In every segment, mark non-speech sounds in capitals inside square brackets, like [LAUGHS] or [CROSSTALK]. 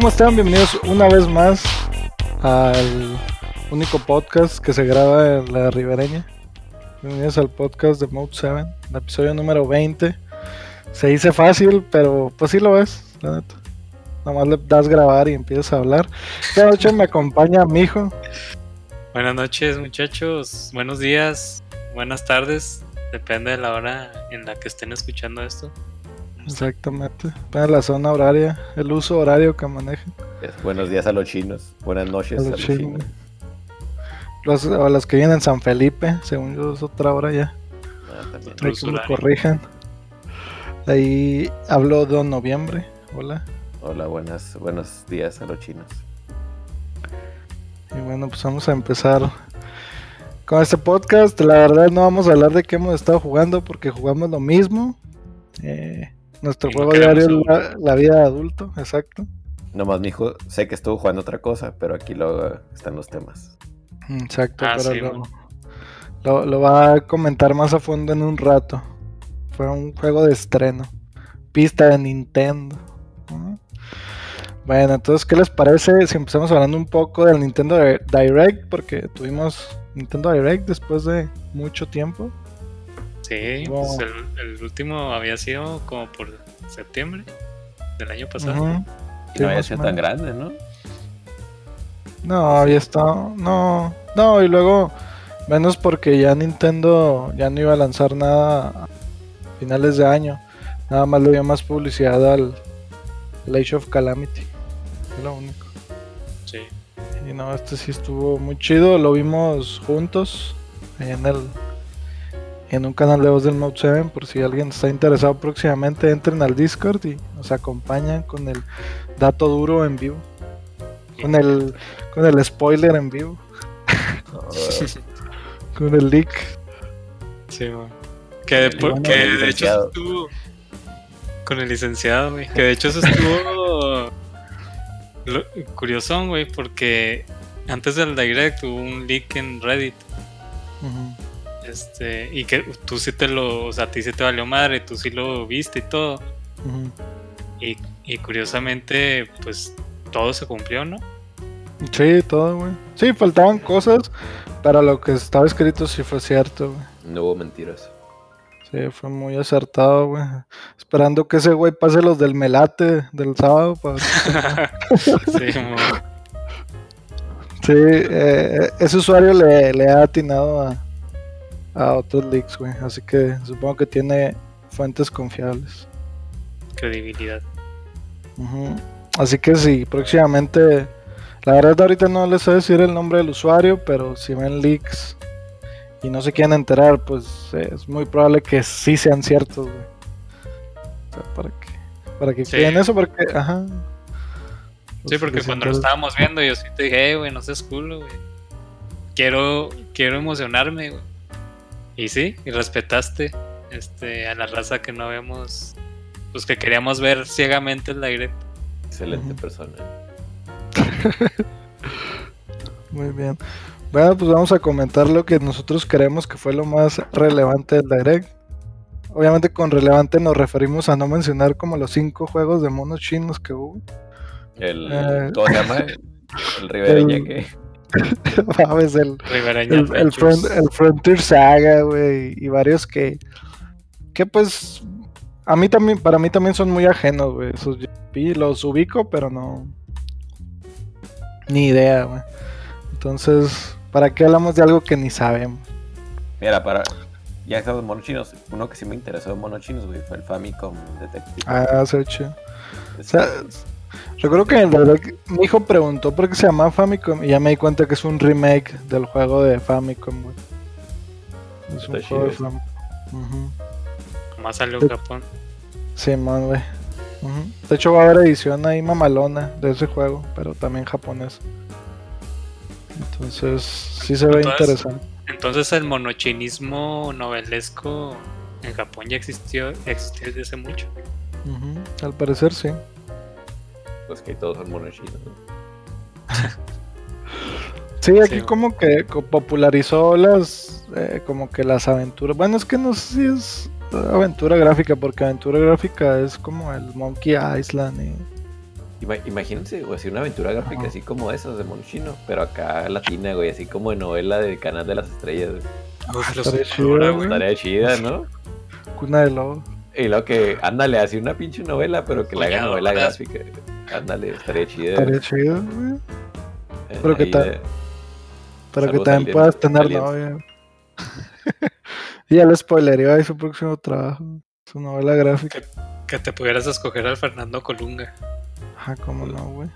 ¿cómo están? Bienvenidos una vez más al único podcast que se graba en la ribereña. Bienvenidos al podcast de Mode 7, el episodio número 20. Se dice fácil, pero pues sí lo es, la neta. Nomás le das grabar y empiezas a hablar. Esta noche me acompaña mi hijo. Buenas noches, muchachos. Buenos días, buenas tardes. Depende de la hora en la que estén escuchando esto. Exactamente. Para la zona horaria, el uso horario que manejen. Buenos días a los chinos. Buenas noches A a los los, chinos. chinos. Los, a los que vienen en San Felipe, según yo es otra hora ya. Ah, uso que me corrijan. Ahí habló Don Noviembre. Hola. Hola, buenas, buenos días a los chinos. Y bueno, pues vamos a empezar con este podcast. La verdad no vamos a hablar de qué hemos estado jugando porque jugamos lo mismo. Eh, nuestro juego diario es la, vida de adulto, exacto. Nomás mi hijo, sé que estuvo jugando otra cosa, pero aquí luego están los temas. Exacto, Ah, pero sí, lo, lo- lo va a comentar más a fondo en un rato. Fue un juego de estreno. Pista de Nintendo. Bueno, entonces, ¿qué les parece si empezamos hablando un poco del Nintendo Di- Direct? Porque tuvimos Nintendo Direct después de mucho tiempo. Sí, Wow. pues el, el último había sido como por septiembre del año pasado. Y Sí, no había sido tan grande, ¿no? No, había estado. No, no, y luego, menos porque ya Nintendo ya no iba a lanzar nada a finales de año. Nada más le dio más publicidad al, al Age of Calamity. Es lo único. Sí. Y no, este sí estuvo muy chido. Lo vimos juntos ahí en el. En un canal de voz del Mode 7. Por si alguien está interesado próximamente, entren al Discord y nos acompañan con el dato duro en vivo. Con el, con el spoiler en vivo. [LAUGHS] Con el leak. Sí, man. Que, de, que de hecho estuvo con el licenciado, güey. Que de hecho eso estuvo lo- curioso, güey, porque antes del direct hubo un leak en Reddit. Ujú. Este, y que tú sí te lo, o sea, a ti sí te valió madre, tú sí lo viste y todo. Y, y curiosamente, pues todo se cumplió, ¿no? Sí, todo, güey. Sí, faltaban cosas, pero lo que estaba escrito sí fue cierto, güey. No hubo mentiras. Sí, fue muy acertado, güey. Esperando que ese güey pase los del melate del sábado. Para... [LAUGHS] sí, mo. Sí, eh, ese usuario le, le ha atinado a, a otros leaks, güey. Así que supongo que tiene fuentes confiables. credibilidad. Así que sí, próximamente. La verdad, ahorita no les sé decir el nombre del usuario, pero si ven leaks y no se quieren enterar, pues eh, es muy probable que sí sean ciertos, güey. O sea, para que, para que Sí. eso, porque, ajá. Sí, porque cuando lo estábamos viendo, yo sí te dije, "Eh, güey, no seas culo, güey. Quiero, quiero emocionarme, güey. Y sí, y respetaste este, a la raza que no vemos, pues que queríamos ver ciegamente el direct. Excelente persona. [LAUGHS] Muy bien. Bueno, pues vamos a comentar lo que nosotros creemos que fue lo más relevante del Direct. Obviamente con relevante nos referimos a no mencionar como los cinco juegos de monos chinos que hubo. El, Eh. ¿Cómo se llama? [LAUGHS] El ribereña El- que... [LAUGHS] Mames, el, el, el, Adventures. Front- el Frontier Saga, güey, y varios que, que pues, a mí también, para mí también son muy ajenos, güey, esos JP, los ubico, pero no, ni idea, güey. Entonces, ¿para qué hablamos de algo que ni sabemos? Mira, para... Ya que monos chinos, uno que sí me interesó en monos chinos, güey, fue el Famicom Detective. Ah, se chido. O sea, recuerdo que en el mi hijo preguntó por qué se llama Famicom y ya me di cuenta que es un remake del juego de Famicom, güey. Es un Está juego de. Famicom. Nomás salió en Japón. Sí, man, güey. De hecho, va a haber edición ahí mamalona de ese juego, pero también japonés. Entonces, sí se ve Entonces- interesante. Entonces el monochinismo novelesco en Japón ya existió, existió desde hace mucho. Al parecer, sí. Pues que todos son monos chinos. ¿no? [LAUGHS] Sí, aquí Sí. como que popularizó las, eh, como que las aventuras. Bueno, es que no sé si es aventura gráfica, porque aventura gráfica es como el Monkey Island y Imagínense, güey, así una aventura gráfica así como esas de Monchino, pero acá latina, güey, así como de novela del canal de las estrellas, güey. estaría chida, güey. Estaría chida, ¿no? Cuna de lobo. Y lo que, ándale, así una pinche novela, pero que la haga novela gráfica. Ándale, estaría chida. Estaría chido, güey. Eh, pero que, pero que también puedas tener novia. y [LAUGHS] ya le spoilería ahí su próximo trabajo. Su novela gráfica. Que, te pudieras escoger al Fernando Colunga. Ajá, cómo no, güey.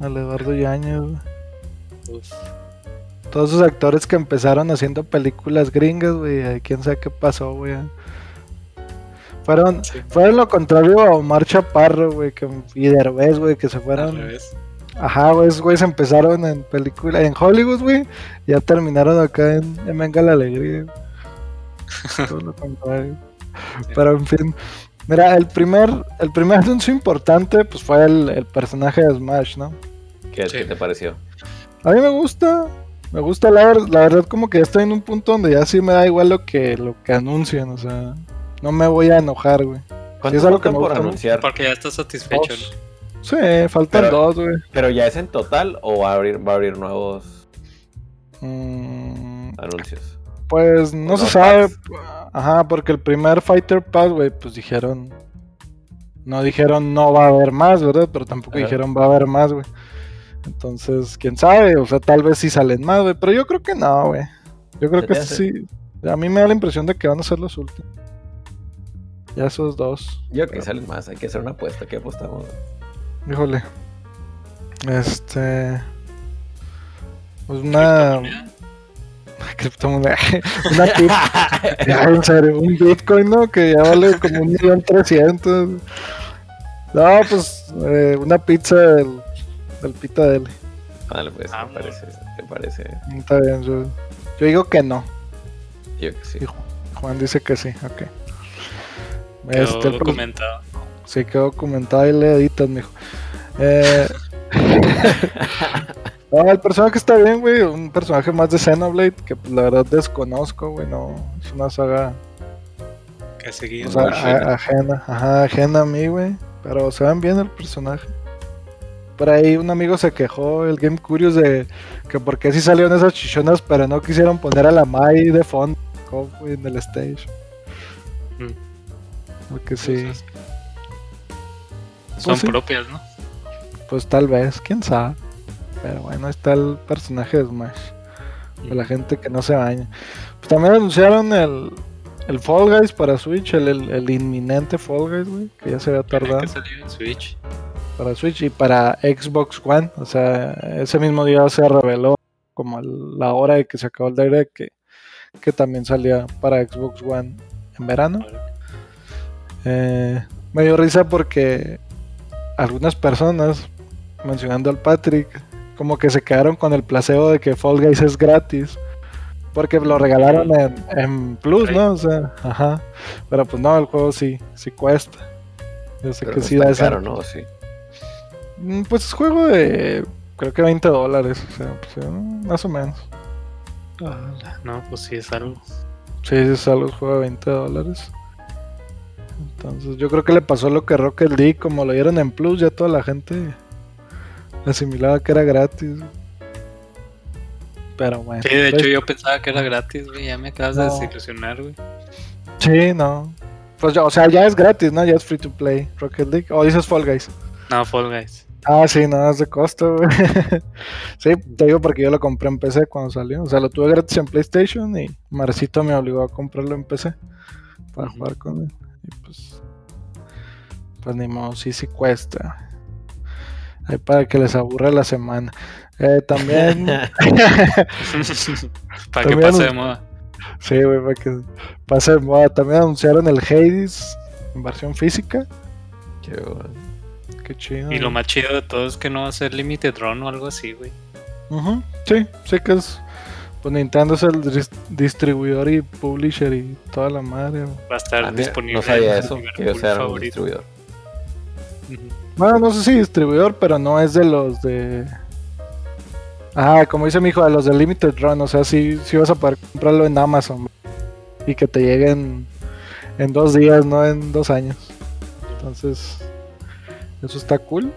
Al Eduardo Yañez, güey. Todos esos actores que empezaron haciendo películas gringas, güey. Quién sabe qué pasó, güey. Fueron, fueron lo contrario a Omar Chaparro, güey, que, y Derbez, güey, que se fueron. Ajá, güey, güey, se empezaron en película, en Hollywood, güey, ya terminaron acá en, en Venga la Alegría. [LAUGHS] Pero en fin, mira, el primer, el primer anuncio importante, pues fue el, personaje de Smash, ¿no? ¿Qué, te pareció? A mí me gusta, me gusta la, la verdad como que ya estoy en un punto donde ya sí me da igual lo que, lo que anuncian, o sea, no me voy a enojar, güey. ¿Cuánto es algo que por anunciar? Porque ya estás satisfecho. Sí, faltan dos, güey. ¿Pero ya es en total o va a abrir, va a abrir nuevos mm. anuncios? Pues no se sabe. Ajá, porque el primer Fighter Pass, güey, pues dijeron. No dijeron no va a haber más, ¿verdad? Pero tampoco dijeron va a haber más, güey. Entonces, quién sabe, o sea, tal vez sí salen más, güey. Pero yo creo que no, güey. Yo creo que sí. A mí me da la impresión de que van a ser los últimos. Ya esos dos. Yo creo que salen más, hay que hacer una apuesta, ¿qué apostamos? Híjole. Este. Pues una. Criptomoneda. [LAUGHS] Una [LAUGHS] ya, en serio, un Bitcoin, ¿no? Que ya vale como un millón trescientos. No, pues eh, una pizza del, del Pita Deli. Vale, pues, me parece, ¿te parece? Está bien, yo, yo digo que no. Yo que sí. Juan dice que sí, ok. Quedó este, documentado. Sí, quedó documentado y le editas, mijo. Eh... [LAUGHS] no, el personaje está bien, güey. Un personaje más de Xenoblade que pues, la verdad desconozco, güey. No, es una saga. Que seguir. O sea, ajena, ajá, ajena a mí, güey. Pero se ven bien el personaje. Por ahí un amigo se quejó, el Game Curious, de que por qué sí salieron esas chichonas, pero no quisieron poner a la Mai de fondo en el stage. Mm. Porque sí. son pues propias, ¿no? Pues tal vez, quién sabe. Pero bueno, está el personaje de Smash. De la gente que no se baña. Pues también anunciaron el, el Fall Guys para Switch, el, el, inminente Fall Guys, güey, que ya se había tardado. Que en Switch. Para Switch y para Xbox One. O sea, ese mismo día se reveló como la hora de que se acabó el direct que, que también salía para Xbox One en verano. Eh, me dio risa porque algunas personas, mencionando al Patrick, como que se quedaron con el placebo de que Fall Guys es gratis. Porque lo regalaron en, Plus, ¿no? O sea, ajá. Pero pues no, el juego sí, sí cuesta. Yo sé que sí da esa. Caro, ¿no? Sí. Mm, pues es juego de creo que 20 dólares, o sea, pues, más o menos. no, pues sí es algo. Sí, es algo, juego de 20 dólares. Entonces yo creo que le pasó lo que Rocket League, como lo dieron en Plus, ya toda la gente asimilaba que era gratis. Pero bueno. Sí, de hecho pues yo pensaba que era gratis, güey. Ya me acabas de desilusionar, güey. Sí, no. Pues o sea, ya es gratis, ¿no? Ya es free to play Rocket League. ¿O dices Fall Guys? No, Fall Guys. Ah, sí, no, es de costo, güey. [LAUGHS] sí, te digo porque yo lo compré en PC cuando salió. O sea, lo tuve gratis en PlayStation y Marcito me obligó a comprarlo en PC para jugar con él. Y pues, pues ni modo, sí, sí cuesta. Ahí para que les aburra la semana. Eh, también. [LAUGHS] para que pase de moda. Sí, güey, para que pase de moda. También anunciaron el Hades en versión física. Qué chido. Y lo más chido de todo es que no va a ser Limited Run o algo así, güey. Sí, sé que es pues Nintendo es el distribuidor y publisher y toda la madre. Va a estar disponible. No sabía eso, yo sea un distribuidor. Bueno, no sé si distribuidor, pero no es de los de. Ah, como dice mi hijo, de los de Limited Run. O sea, si sí, vas a poder comprarlo en Amazon y que te lleguen en dos días, no en dos años. Entonces, Eso está cool.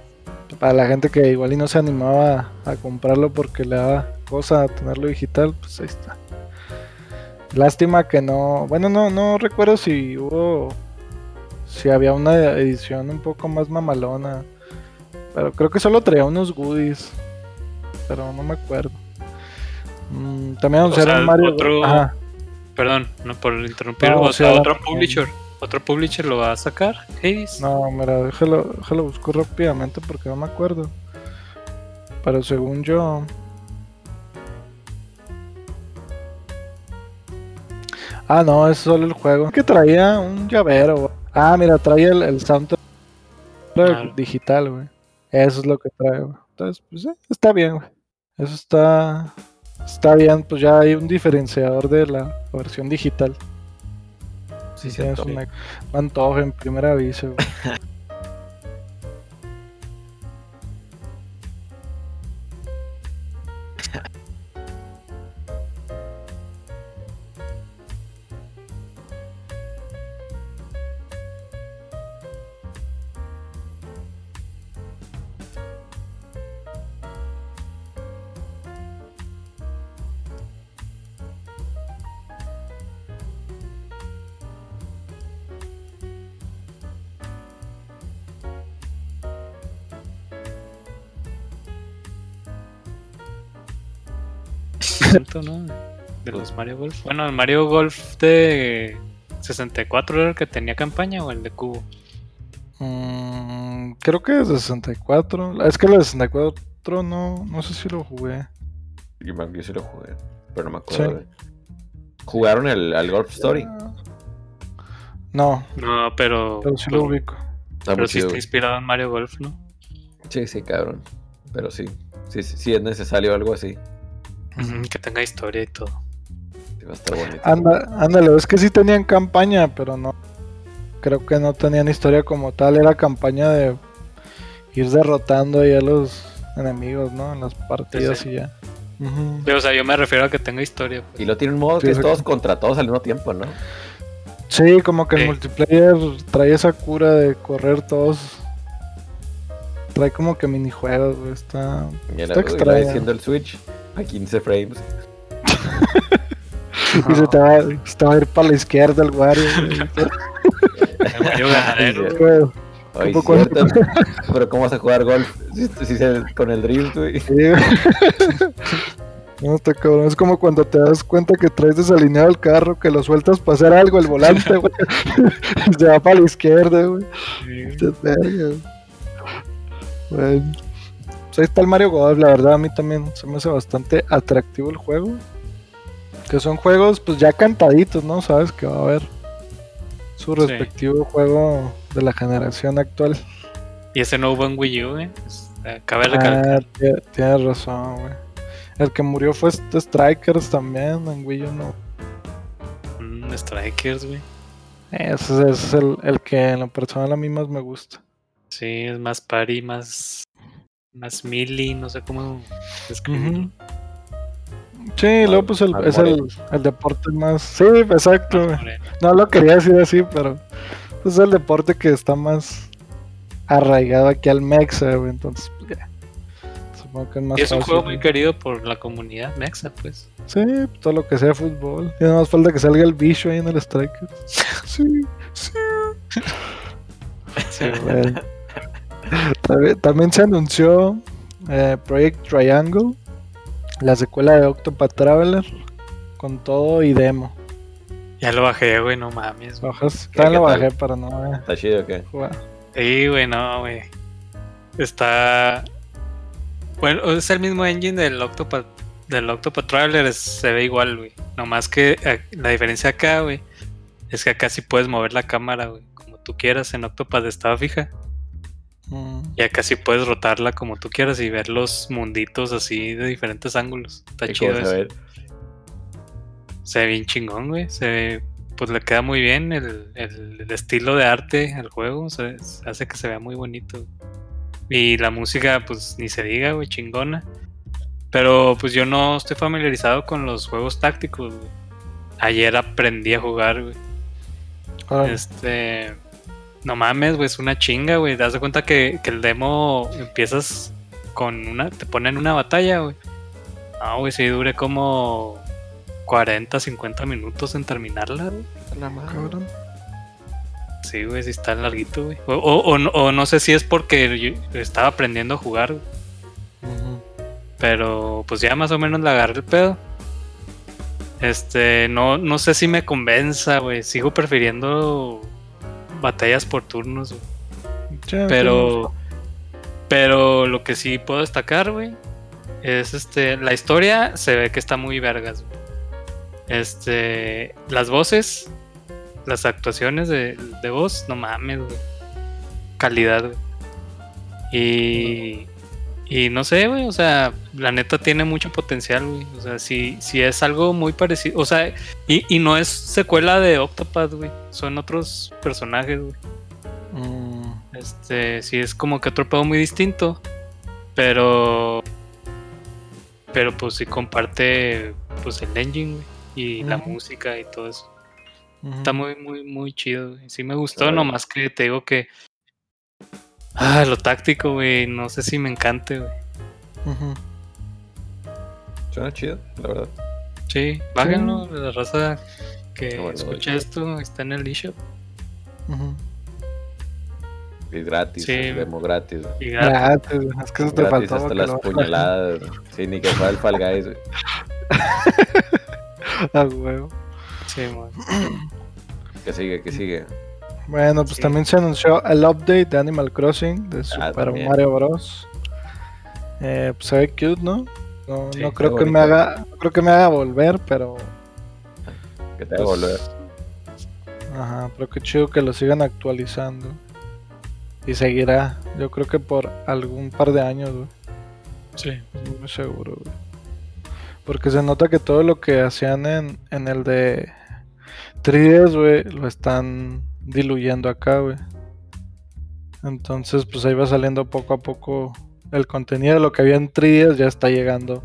Para la gente que igual y no se animaba a comprarlo porque le daba cosa tenerlo digital, pues ahí está. Lástima que no. Bueno, no, no recuerdo si hubo. Si había una edición un poco más mamalona. Pero creo que solo traía unos goodies. Pero no me acuerdo. Mm, también anunciaron Mario. Otro... Perdón, no por interrumpir. o sea, otro publisher. ¿Otro publisher lo va a sacar, Hades? No, mira, déjalo, déjalo busco rápidamente porque no me acuerdo. Pero según yo. Ah, no, es solo el juego. Que traía un llavero. Ah, mira, traía el, el soundtrack digital, güey. Eso es lo que trae, güey. Entonces, pues eh, está bien, güey. Eso está. Está bien, pues ya hay un diferenciador de la versión digital. Sí, sí, es un antojo en primer aviso. [LAUGHS] De los Mario Golf. Bueno, el Mario Golf de 64 era el que tenía campaña o el de cubo. Mm, creo que es de 64. Es que el de 64 no, no sé si lo jugué. Yo, yo sí lo jugué, pero no me acuerdo. ¿Jugaron el, al Golf Story? No. No, pero. Pero sí lo ubico. pero sí está inspirado en Mario Golf, ¿no? Sí, sí, cabrón. Pero sí. Sí, sí, sí es necesario algo así que tenga historia y todo. Va a estar bonito. ándale, es que sí tenían campaña, pero no. Creo que no tenían historia como tal. Era campaña de ir derrotando ahí a los enemigos, ¿no? En las partidas y ya. o sea, yo me refiero a que tenga historia. Pues. Y lo tiene un modo que es todos contra todos al mismo tiempo, ¿no? Sí, como que el multiplayer trae esa cura de correr todos. Trae como que minijuegos, güey. Está, está extraño. diciendo el Switch a 15 frames. [LAUGHS] y se te, va, se te, va, a ir para la izquierda el Wario. [LAUGHS] pero ¿cómo vas a jugar golf si, si se, con el drill, güey? [LAUGHS] No, está cabrón. Es como cuando te das cuenta que traes desalineado el carro, que lo sueltas para hacer algo, el volante, güey. se va para la izquierda, güey. Sí. Bueno. Pues ahí está el Mario Golf, la verdad a mí también se me hace bastante atractivo el juego. Que son juegos pues ya cantaditos, ¿no? Sabes que va a haber su respectivo juego de la generación actual. Y ese no hubo en Wii U, ¿eh? Cabe ah, tienes razón, güey. El que murió fue este Strikers también, en Wii U no. Mm, Strikers, güey. Ese es el, el que en lo personal a mí más me gusta. Sí, es más party, más más mili, no sé cómo describirlo. Sí, luego pues el, es el, el, deporte más... Sí, exacto. no lo quería decir así, pero pues, es el deporte que está más arraigado aquí al Mexa, güey. Entonces, pues, ya. Supongo que es más... Y es un juego muy querido por la comunidad Mexa, pues. Sí, todo lo que sea fútbol. Y nada más falta que salga el bicho ahí en el Striker. [LAUGHS] sí, sí. sí, güey. También, se anunció eh, Project Triangle, la secuela de Octopath Traveler, con todo y demo. Ya lo bajé, güey, no mames. Bajas, ya lo bajé para no. ¿Está chido o qué? Sí, güey, no, güey. Está. Bueno, es el mismo engine del Octopath, del Octopath Traveler, se ve igual, güey. Nomás que eh, la diferencia acá, güey, es que acá sí puedes mover la cámara, güey, como tú quieras. En Octopath estaba fija. Y acá sí puedes rotarla como tú quieras y ver los munditos así de diferentes ángulos. Está chido eso. Se ve bien chingón, güey. Se pues le queda muy bien el, estilo de arte al juego. Se, hace que se vea muy bonito. Y la música, pues ni se diga, güey, chingona. Pero pues yo no estoy familiarizado con los juegos tácticos, güey. Ayer aprendí a jugar, güey. Este No mames, güey, es una chinga, güey. Te das cuenta que, que el demo empiezas con una. Te ponen una batalla, güey. Ah, güey, si dure como 40, 50 minutos en terminarla, güey. La madre. Sí, güey, sí está larguito, güey. O, o, o, no sé si es porque yo estaba aprendiendo a jugar, güey. Pero pues ya más o menos le agarré el pedo. Este, no, no sé si me convenza, güey. Sigo prefiriendo batallas por turnos, güey. pero, pero lo que sí puedo destacar, güey, es este, la historia se ve que está muy vergas, güey. Este, las voces, las actuaciones de, de voz, no mames, güey. Calidad, güey. Y, y no sé, güey, o sea, la neta tiene mucho potencial, güey. O sea, si, si es algo muy parecido, o sea, y, y no es secuela de Octopath, güey. Son otros personajes, güey. Mm. Este, sí es como que otro pedo muy distinto. Pero. Pero pues sí comparte pues el engine, güey. Y la música y todo eso. Está muy, muy, muy chido, güey. Sí me gustó, nomás que te digo que Ah, lo táctico, güey. No sé si me encante, güey. Suena chido, la verdad. Sí, bájenlo. La raza que escucha esto está en el eShop. Y gratis, sí. demo gratis. Y gratis. Es que eso te gratis hasta las puñaladas. sí, ni que fuera el Fall Guys, güey. [LAUGHS] ah, huevo. Sí, man. Que sigue, que sigue. Bueno, pues también se anunció el update de Animal Crossing de ah, Super Mario Bros. Eh, pues se ve cute, ¿no? No, creo que me haga, creo que me haga volver, pero. Que te haga pues, volver. Ajá, pero qué chido que lo sigan actualizando. Y seguirá, yo creo que por algún par de años, güey. Sí. Muy seguro, güey. Porque se nota que todo lo que hacían en, en el de 3DS, güey, lo están diluyendo acá, güey. Entonces, pues ahí va saliendo poco a poco el contenido de lo que había en 3 ya está llegando.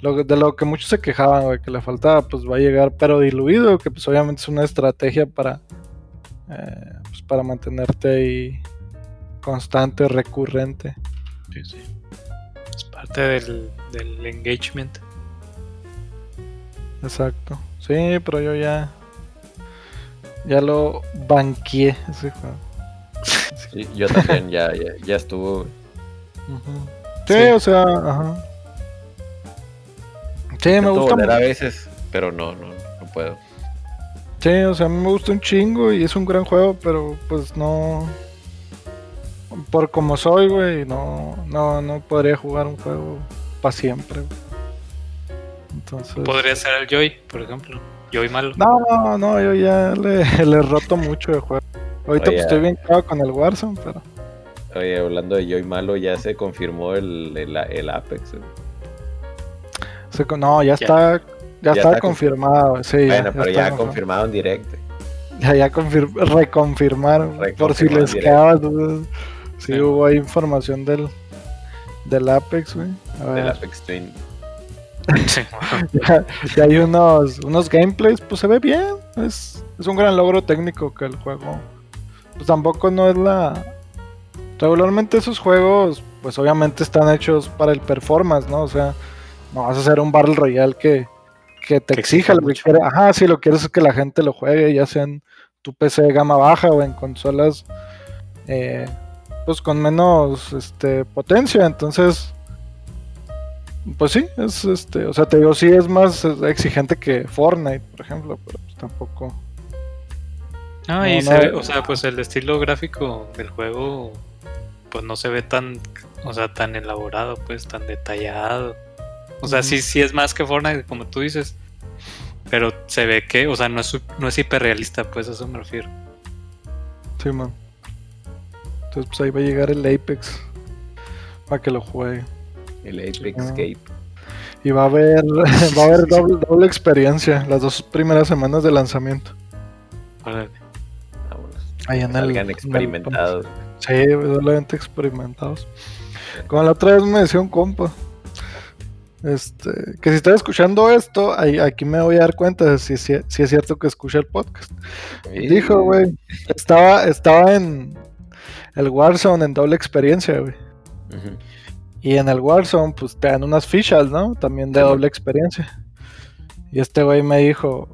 Lo, de lo que muchos se quejaban, güey, que le faltaba, pues va a llegar, pero diluido, que pues obviamente es una estrategia para, eh, pues, para mantenerte ahí constante, recurrente. Sí, sí. Es parte del, del engagement. Exacto. Sí, pero yo ya ya lo banqué ese juego. Sí, yo también ya, ya, estuvo. sí, o sea, ajá. Sí, me gusta. a veces, pero no, no, no puedo. Sí, o sea, a mí me gusta un chingo y es un gran juego, pero pues no. Por como soy, güey, no, no, no podría jugar un juego para siempre. Entonces. Podría ser el Joy, por ejemplo. Yo y malo. No, no, yo ya le, [LAUGHS] le roto mucho de juego. Ahorita pues, estoy bien claro con el Warzone, pero. Oye, hablando de yo y malo, ya se confirmó el, el, Apex. no, ya, está. Ya, está, confirmado, sí. Bueno, pero ya confirmado en directo. Ya, ya reconfirmaron. por si les quedaba dudas. Sí, hubo ahí información del, del Apex, güey. Del Apex Twin. [LAUGHS] ya, hay unos, unos gameplays, pues se ve bien. Es, es un gran logro técnico que el juego. Pues tampoco no es la. Regularmente esos juegos, pues obviamente están hechos para el performance, ¿no? O sea, no vas a hacer un Battle Royale que, que te exija lo que quieres. Ajá, si lo quieres es que la gente lo juegue, ya sea en tu PC de gama baja o en consolas eh, pues con menos este, potencia. Entonces, pues sí, es este, o sea, te digo, sí es más exigente que Fortnite, por ejemplo, pero pues tampoco. Ah, y se ve, o sea, pues el estilo gráfico del juego, pues no se ve tan, o sea, tan elaborado, pues tan detallado. O sea, sí, sí es más que Fortnite, como tú dices. Pero se ve que, o sea, no es, no es hiperrealista, pues a eso me refiero. Sí, man. Entonces, pues ahí va a llegar el Apex para que lo juegue. El Apex Escape. Y va a haber, [LAUGHS] va a haber doble, experiencia las dos primeras semanas de lanzamiento. Vámonos. Ahí en el, experimentados. sí, doblemente experimentados. Como la otra vez me decía un compa. Este, que si estás escuchando esto, aquí me voy a dar cuenta de si, si, es cierto que escucha el podcast. Dijo, güey, estaba, estaba en el Warzone en doble experiencia, güey. Y en el Warzone, pues te dan unas fichas, ¿no? También de doble experiencia. Y este güey me dijo,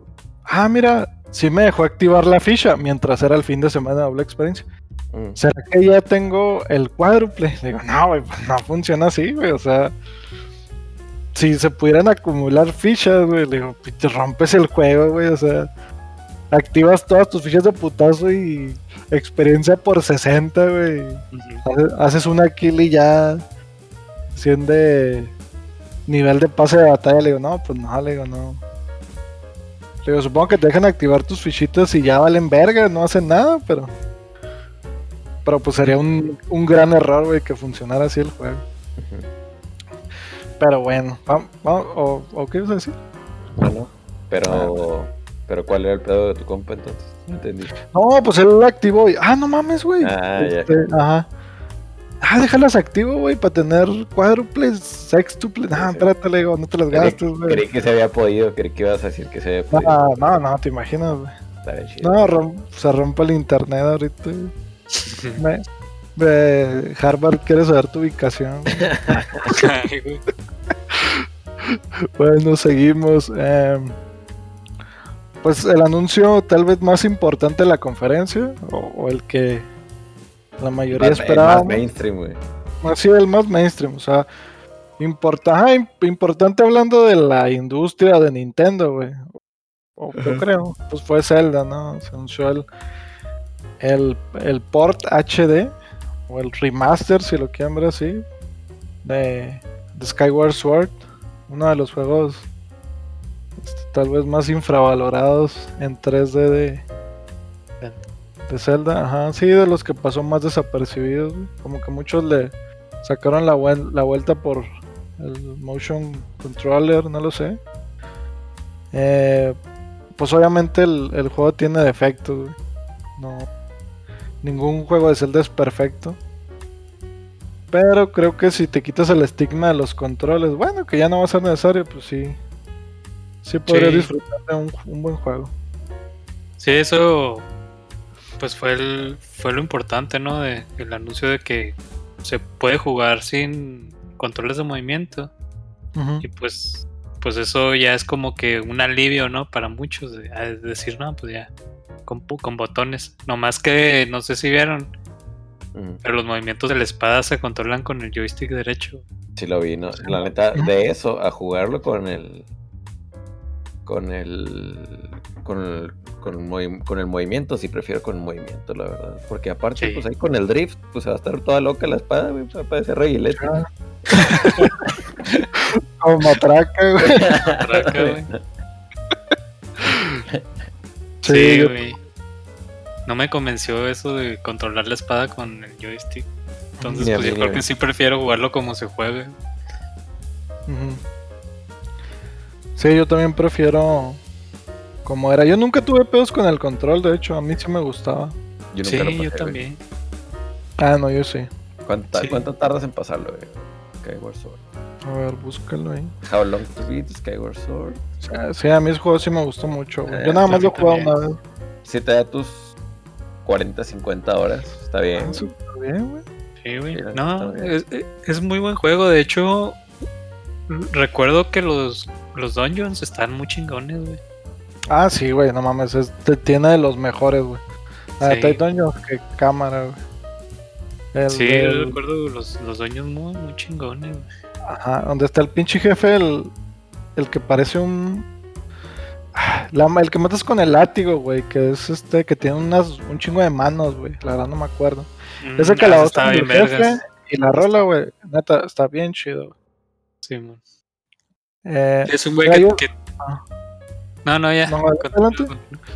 ah, mira, sí me dejó activar la ficha mientras era el fin de semana de doble experiencia. Mm. ¿Será que ya tengo el cuádruple? Le digo, no, güey, pues no funciona así, güey. O sea, si se pudieran acumular fichas, güey, le digo, te rompes el juego, güey, o sea, activas todas tus fichas de putazo y experiencia por 60, güey. haces, una kill y ya 100 de nivel de pase de batalla, le digo, no, pues no, le digo, no. Le digo, supongo que te dejan activar tus fichitas y ya valen verga, no hacen nada, pero... Pero pues sería un, un gran error, güey, que funcionara así el juego. Pero bueno, vamos, o, o, qué ibas a decir? Bueno, pero, ah. pero ¿cuál era el pedo de tu compa entonces? No entendí. No, pues él lo activó y, ah, no mames, güey. Ah, este, ajá. Ah, déjalas activo, güey, para tener cuádruples, sextuples. Ah, espérate, le digo, no te las gastes, güey. Creí que se había podido, creí que ibas a decir que se había podido. Ah, no, no, te imaginas, güey. No, se rompe el internet ahorita. [LAUGHS] me, Harvard quiere saber tu ubicación. bueno, seguimos. Em, pues el anuncio tal vez más importante de la conferencia, o, el que la mayoría esperaba. El más mainstream, güey. Sí, el más mainstream, o sea, importante hablando de la industria de Nintendo, güey. O, Yo creo, pues fue Zelda, ¿no? Se anunció el, el, el port HD o el remaster, si lo quieren ver así, de, Skyward Sword, uno de los juegos este, tal vez más infravalorados en 3D de, de Zelda, ajá, sí, de los que pasó más desapercibidos, como que muchos le sacaron la, la vuelta por el motion controller, no lo sé. Eh, pues obviamente el, el, juego tiene defectos, no, Ningún juego de Zelda es perfecto. Pero creo que si te quitas el estigma de los controles, bueno, que ya no va a ser necesario, pues sí. Sí podría disfrutar de un, buen juego. Sí, eso pues fue el, fue lo importante, ¿no? De, el anuncio de que se puede jugar sin controles de movimiento. Y pues pues eso ya es como que un alivio, ¿no? Para muchos, de, decir, no, pues ya, con, con botones. más que, no sé si vieron, pero los movimientos de la espada se controlan con el joystick derecho. Sí lo vi, ¿no? La neta, de eso a jugarlo con el... Con el... Con el, con el, movimiento, sí prefiero con el movimiento, la verdad. Porque aparte, pues ahí con el drift, pues va a estar toda loca la espada, güey, va a parecer reguilete. [LAUGHS] Como matraca, güey. Matraca, güey. Sí, güey. No me convenció eso de controlar la espada con el joystick. Entonces, pues yo creo que sí prefiero jugarlo como se juegue. Sí, yo también prefiero como era. Yo nunca tuve pedos con el control, de hecho, a mí sí me gustaba. Yo sí, yo también. Ah, no, yo sí. ¿Cuánto, tardas en pasarlo, güey? Skyward Sword. A ver, búscalo ahí. How long to beat Skyward Sword. Sí, a mí ese juego sí me gustó mucho. Güey. yo nada más lo he jugado una vez. Si te da tus 40, 50 horas, está bien. Ah, bien, güey. Sí, güey. No, es, es, muy buen juego. De hecho, recuerdo que los, los dungeons están muy chingones, güey. Ah, sí, güey, no mames. Es, tiene de los mejores, güey. Ah, sí. hay dungeons que cámara, güey. sí, recuerdo los, los dungeons muy, muy chingones, güey. Ajá, donde está el pinche jefe, el, el que parece un. La, el que matas con el látigo, güey, que es este, que tiene unas, un chingo de manos, güey. La verdad no me acuerdo. Mm, Ese que la otra el jefe y la rola, güey. Neta, está bien chido. Sí, man. Eh, es un güey que, ah. No, no, ya.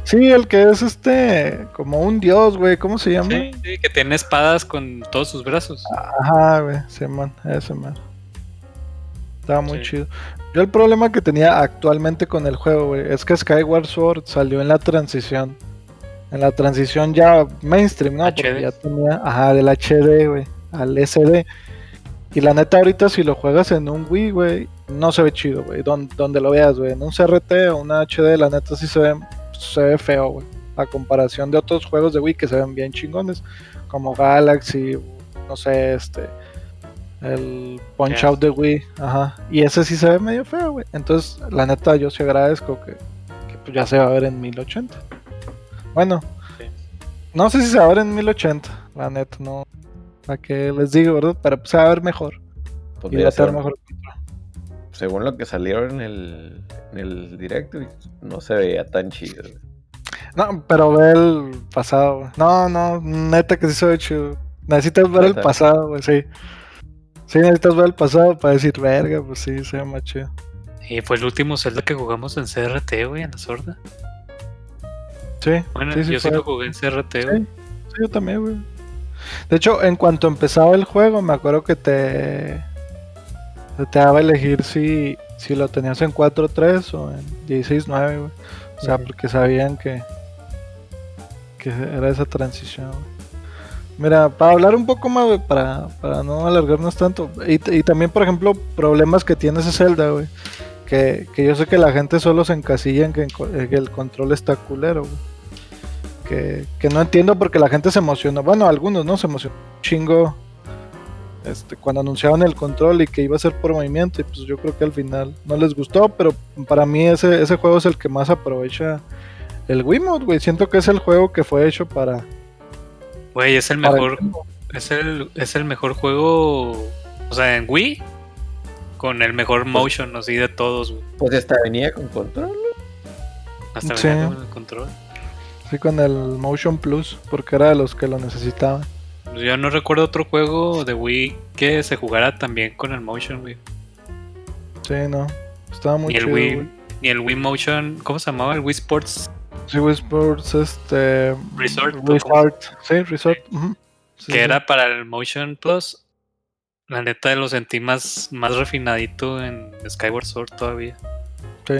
sí, el que es este, como un dios, güey. ¿Cómo se llama? Sí, sí, que tiene espadas con todos sus brazos. Ajá, güey. Sí, man. Ese man. Estaba muy chido. Yo el problema que tenía actualmente con el juego, güey, es que Skyward Sword salió en la transición. En la transición ya mainstream, ¿no? Porque ya tenía, ajá, del HD, güey, al SD. Y la neta ahorita si lo juegas en un Wii, güey, no se ve chido, güey. Donde, lo veas, güey. En un CRT o una HD, la neta sí se ve, se ve feo, güey. A comparación de otros juegos de Wii que se ven bien chingones, como Galaxy, no sé, este. El Punch Out de Wii, ajá. Y ese sí se ve medio feo, güey. Entonces, la neta, yo sí agradezco que, pues, ya se va a ver en 1080. Bueno, no sé si se va a ver en 1080, la neta, no. Para que les digo, ¿verdad? Pero pues, se va a ver mejor. y va a estar mejor según lo que salieron en el, en el directo, no se veía tan chido. No, pero ve el pasado, No, no, neta que sí se ve chido. Necesitas ver el pasado, güey, sí. Sí, necesitas ver el pasado para decir, verga, pues sí, se ve más chido. Y fue el último Zelda que jugamos en CRT, güey, en la sorda. Sí. Bueno, yo sí lo jugué en CRT, güey. Sí, yo también, güey. De hecho, en cuanto empezaba el juego, me acuerdo que te te daba a elegir si, si lo tenías en 4.3 o en 16.9, O sea, porque sabían que, que era esa transición. Mira, para hablar un poco más, para, para no alargarnos tanto. Y, también, por ejemplo, problemas que tiene ese Zelda, güey. Que, yo sé que la gente solo se encasilla en que, el control está culero, Que, que no entiendo porque la gente se emociona. Bueno, algunos, ¿no? Se emocionó chingo este, cuando anunciaban el control y que iba a ser por movimiento, y pues yo creo que al final no les gustó, pero para mí ese, ese juego es el que más aprovecha el Wiimote, güey. Siento que es el juego que fue hecho para. Güey, es el mejor. es, el, es el mejor juego. O sea, en Wii. Con el mejor pues motion, así de todos, güey. Pues hasta venía con control. Hasta venía con el control. Sí, con el Motion Plus, porque era de los que lo necesitaban. Yo no recuerdo otro juego de Wii que se jugara también con el Motion, güey. Sí, no. Estaba muy ni el Wii, Ni el Wii Motion, ¿cómo se llamaba? El Wii Sports. Sí, Wii Sports, este. Resort. Resort. Sí, Resort. que era para el Motion Plus. La neta lo sentí más, más refinadito en Skyward Sword todavía. Sí.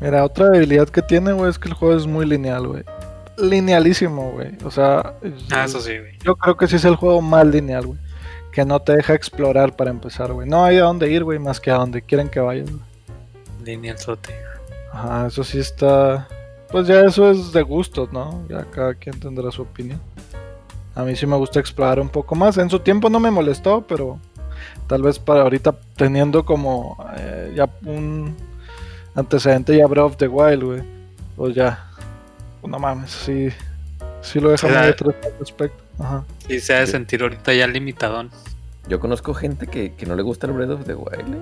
Mira, otra debilidad que tiene, güey, es que el juego es muy lineal, güey linealísimo, güey. O sea, ah, eso sí, güey. Yo creo que sí es el juego más lineal, güey. Que no te deja explorar para empezar, güey. No hay a dónde ir, güey, más que a donde quieren que vayas, güey. Lineal sote. Ajá, eso sí está. Pues ya eso es de gustos, ¿no? Ya cada quien tendrá su opinión. A mí sí me gusta explorar un poco más. En su tiempo no me molestó, pero tal vez para ahorita teniendo como eh, ya un antecedente ya Breath of the Wild, güey. Pues ya, no mames, sí, sí lo deja muy atrás al respecto. Ajá. Sí, se ha de sentir ahorita ya limitadón. Yo conozco gente que, que no le gusta el Breath of the Wild. ¿eh?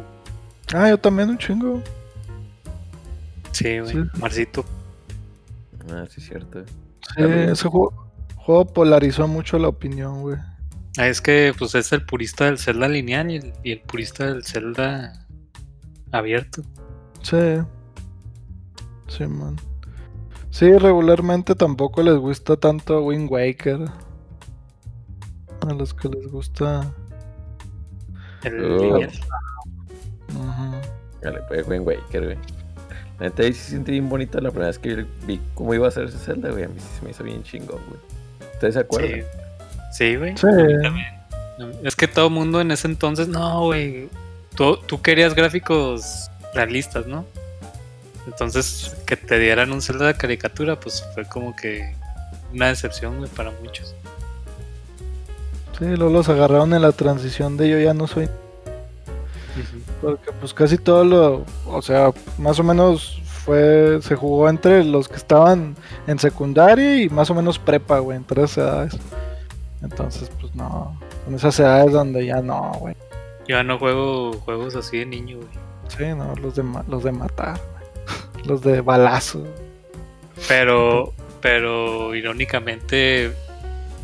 Ah, yo también un chingo. Sí, güey, Marcito. Ah, sí, cierto. Sí, ese juego, juego, polarizó mucho la opinión, güey. Ah, es que pues es el purista del Zelda lineal y el, y el purista del Zelda abierto. Sí. Sí, man. Sí, regularmente tampoco les gusta tanto Wind Waker. A los que les gusta. El oh. Dale, pues Wind Waker, güey. La neta sí se siente bien bonita la primera vez que vi cómo iba a ser ese Zelda, güey. A mí sí se me hizo bien chingón, güey. ¿Ustedes se acuerdan? Sí, güey. Sí. Es que todo el mundo en ese entonces, no, güey. Tú, tú querías gráficos realistas, ¿no? Entonces, que te dieran un Zelda de caricatura, pues fue como que una decepción, güey, para muchos. Sí, luego los agarraron en la transición de yo ya no soy. Porque pues casi todo lo, o sea, más o menos fue, se jugó entre los que estaban en secundaria y más o menos prepa, güey, entre esas edades. Entonces, pues no, en esas edades donde ya no, güey. Yo ya no juego juegos así de niño, güey. Sí, no, los de, los de matar. Los de balazo. Pero, pero irónicamente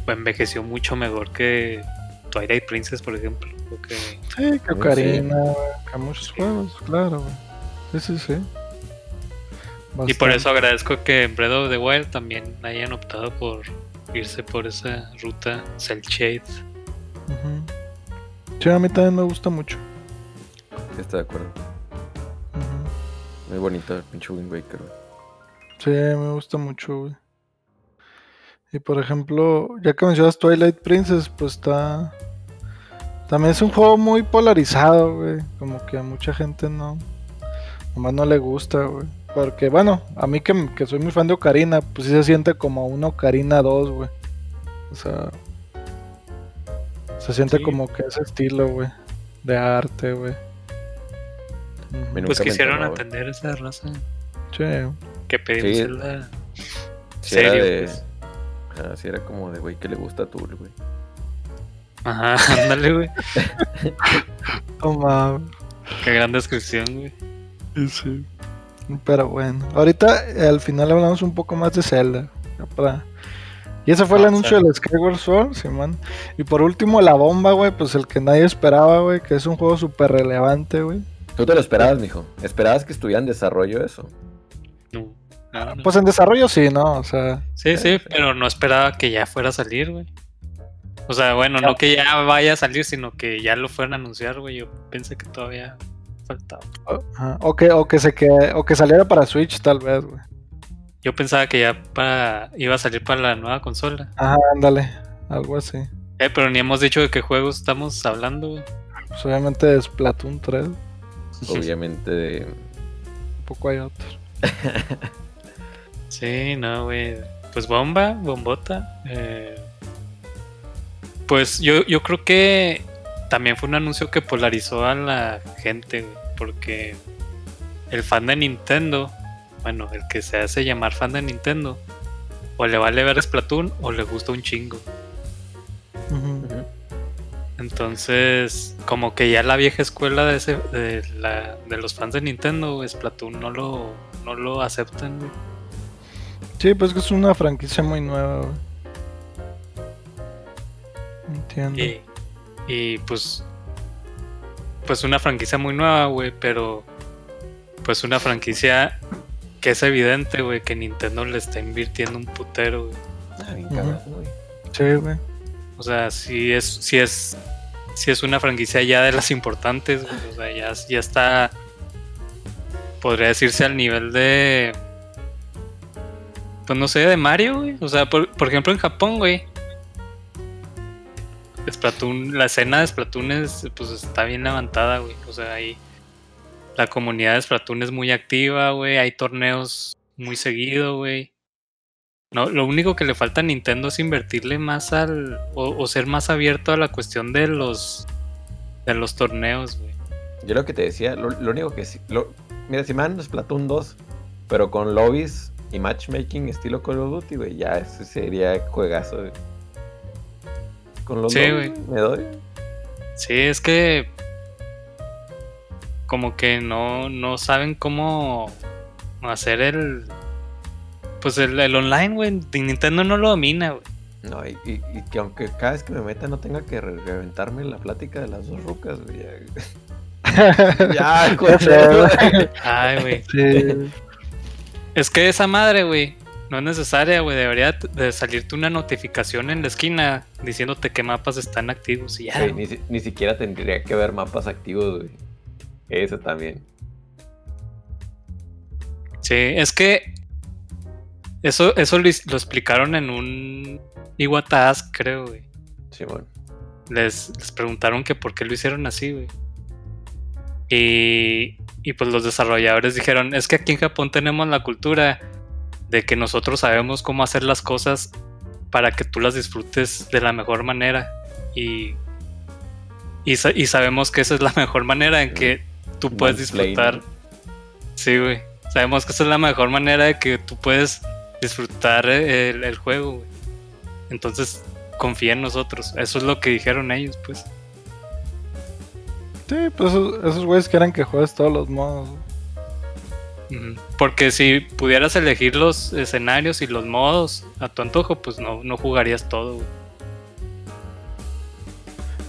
envejeció mucho mejor que Twilight Princess, por ejemplo. Sí, que Ocarina, que muchos juegos, claro. Sí, sí, sí. Y por eso agradezco que en Breath of the Wild también hayan optado por irse por esa ruta Cell Shade. Sí, a mí también me gusta mucho. Estoy de acuerdo. Muy bonito el pinche Wind Waker, Sí, me gusta mucho, güey. Y por ejemplo, ya que mencionas Twilight Princess, pues está. También es un juego muy polarizado, güey. Como que a mucha gente no. Nomás no le gusta, güey. Porque, bueno, a mí que, que, soy muy fan de Ocarina, pues sí se siente como un Ocarina 2, güey. O sea. Se siente como que ese estilo, güey. De arte, güey. Pues quisieron atender esa raza. Sí. Que pedimos la. Sí, era de. Pues. Ah, sí, era como de, güey, que le gusta a Tool, güey. Ajá, [LAUGHS] ándale, güey. oh, Qué gran descripción, güey. Sí. Pero bueno, ahorita al final hablamos un poco más de Zelda. Y ese fue el ah, anuncio del Skyward Sword, Simón. Y por último, la bomba, güey, pues el que nadie esperaba, güey, que es un juego súper relevante, güey. ¿Tú te lo esperabas, mijo? ¿Esperabas que estuviera en desarrollo eso? No. Pues en desarrollo sí, ¿no? O sea. Sí, sí, pero no esperaba que ya fuera a salir, güey. O sea, bueno, no que ya vaya a salir, sino que ya lo fueran a anunciar, güey. Yo pensé que todavía faltaba. O, que, o, que se o que saliera para Switch, tal vez, güey. Yo pensaba que ya para, iba a salir para la nueva consola. Ajá, ándale, algo así. Eh, pero ni hemos dicho de qué juegos estamos hablando, güey. Pues obviamente de Splatoon 3. [LAUGHS] Obviamente de... Un poco hay [LAUGHS] otro. sí, no, güey. Pues bomba, bombota. Eh... Pues yo, yo creo que también fue un anuncio que polarizó a la gente, porque el fan de Nintendo, bueno, el que se hace llamar fan de Nintendo, o le vale ver Splatoon o le gusta un chingo. Entonces, como que ya la vieja escuela de, ese, de, la, de los fans de Nintendo, Splatoon no lo, no lo aceptan. Sí, pues que es una franquicia muy nueva. Entiendo. Y, pues. Pues una franquicia muy nueva, güey, pero. Pues una franquicia que es evidente, güey, que Nintendo le está invirtiendo un putero, güey. Ah, bien cabrón, güey. Sí, güey. O sea, si es, si es, si es una franquicia ya de las importantes. O sea, ya, ya está. Podría decirse al nivel de. Pues no sé, de Mario, güey. O sea, por, por ejemplo, en Japón, güey Splatoon, la escena de Splatoon es, pues está bien levantada, güey. O sea, ahí la comunidad de Splatoon es muy activa, güey. Hay torneos muy seguido, güey. No, lo único que le falta a Nintendo es invertirle más al. o, ser más abierto a la cuestión de los. de los torneos, güey. Yo lo que te decía, lo, único que sí. mira, si me dan Splatoon 2, pero con lobbies y matchmaking estilo Call of Duty, güey, ya ese sería juegazo, güey sí, güey. me doy. Sí, es que como que no, no saben cómo hacer el pues el, online, güey. Nintendo no lo domina, güey. No, y, que aunque cada vez que me meta no tenga que reventarme la plática de las dos rucas, güey. Ya, [LAUGHS] ya Ay, güey. Sí. Es que esa madre, güey, no es necesaria, güey. Debería de salirte una notificación en la esquina diciéndote qué mapas están activos y ya. ni, siquiera tendría que haber mapas activos, güey. Eso también. Sí, es que eso, eso lo, explicaron en un Iguatask, creo, güey. Sí, bueno. Les, les preguntaron que por qué lo hicieron así, güey. Y, y pues los desarrolladores dijeron, es que aquí en Japón tenemos la cultura de que nosotros sabemos cómo hacer las cosas para que tú las disfrutes de la mejor manera y, y, sabemos que esa es la [LAUGHS] mejor manera en que tú puedes disfrutar. Sí, güey. Sabemos que esa es la mejor manera de que tú puedes disfrutar el, juego, güey. Entonces, confía en nosotros. Eso es lo que dijeron ellos, pues. Sí, pues esos güeyes quieren que juegues todos los modos. Porque si pudieras elegir los escenarios y los modos a tu antojo, pues no, no jugarías todo,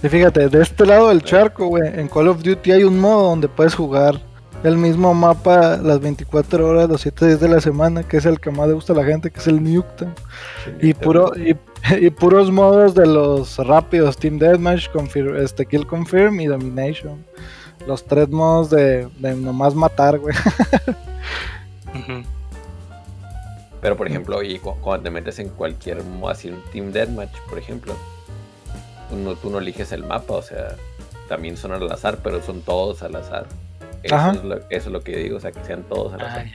Y fíjate, de este lado del charco, güey, en Call of Duty hay un modo donde puedes jugar el mismo mapa las 24 horas, los 7 días de la semana, que es el que más le gusta a la gente, que es el Nuketown. y, puro, [LAUGHS] y, puros modos de los rápidos, Team Deathmatch, este, Kill Confirm y Domination. Los tres modos de, de nomás matar, güey. [LAUGHS] Pero por ejemplo, y cuando te metes en cualquier modo, así un Team Deathmatch, por ejemplo, tú no, tú no eliges el mapa, o sea, también son al azar, pero son todos al azar. Eso, Es, lo, que digo, o sea, que sean todos al azar.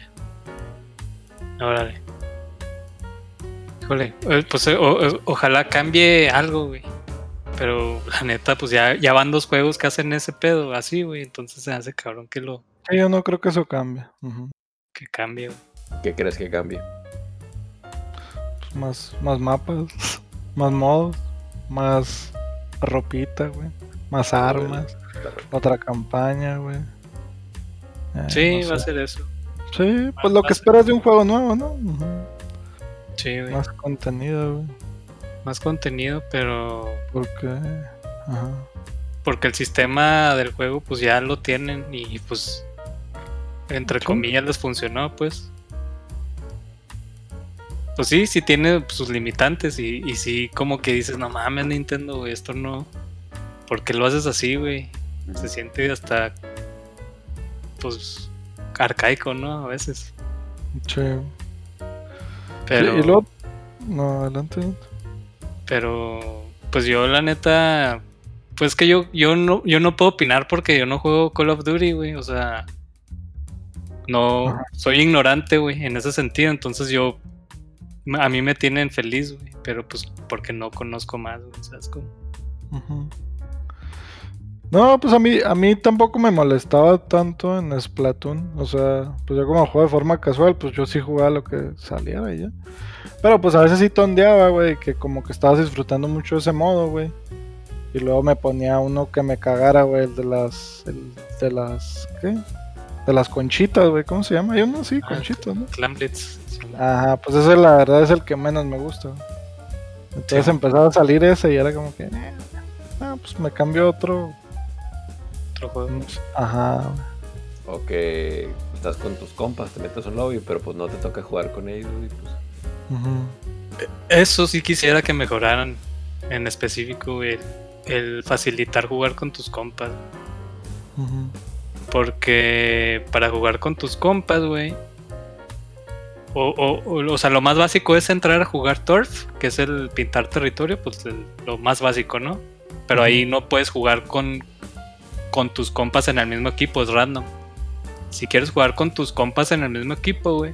Ah, Órale. Híjole, eh, pues eh, ojalá cambie algo, güey. Pero la neta, pues ya, ya van dos juegos que hacen ese pedo así, güey. Entonces se hace cabrón que lo. yo no creo que eso cambie. Que cambie, güey. ¿Qué crees que cambie? Pues más, más mapas, más modos, más ropita, güey. Más armas. Otra campaña, güey. Eh, sí, va a ser eso. Sí, pues lo que esperas de un juego nuevo, ¿no? Sí, güey. Más contenido, güey. Más contenido, pero. ¿Por qué? Ajá. Porque el sistema del juego, pues ya lo tienen y, pues. Entre comillas les funcionó, pues. Pues sí, sí tiene sus limitantes y, y sí, como que dices, no mames, Nintendo, güey, esto no. ¿Por qué lo haces así, güey? Se siente hasta. Pues. arcaico, ¿no? A veces. Sí. Pero. y luego. No, adelante. Pero. Pues yo, la neta. Pues que yo, yo no, yo no puedo opinar porque yo no juego Call of Duty, güey. O sea. No. Soy ignorante, güey, en ese sentido. Entonces yo. A mí me tienen feliz, güey. Pero pues porque no conozco más, güey. ¿Sabes cómo? Ajá. No, pues a mí, a mí tampoco me molestaba tanto en Splatoon. O sea, pues yo como juego de forma casual, pues yo sí jugaba lo que saliera y ya. Pero pues a veces sí tondeaba, güey, que como que estabas disfrutando mucho ese modo, güey. Y luego me ponía uno que me cagara, güey, el de las. El de las. ¿Qué? De las conchitas, güey, ¿cómo se llama? Hay uno sí, ah, conchitas, ¿no? Clamblets. Ajá, pues ese la verdad es el que menos me gusta. Entonces empezaba a salir ese y era como que. Eh, ah, pues me cambio otro Ajá. O que estás con tus compas, te metes un lobby, pero pues no te toca jugar con ellos. pues... Eso sí quisiera que mejoraran en específico el, facilitar jugar con tus compas. Porque para jugar con tus compas, güey. O, o, o, sea, lo más básico es entrar a jugar Turf, que es el pintar territorio, pues lo más básico, ¿no? Pero ahí no puedes jugar con, con tus compas en el mismo equipo, es random. Si quieres jugar con tus compas en el mismo equipo, güey,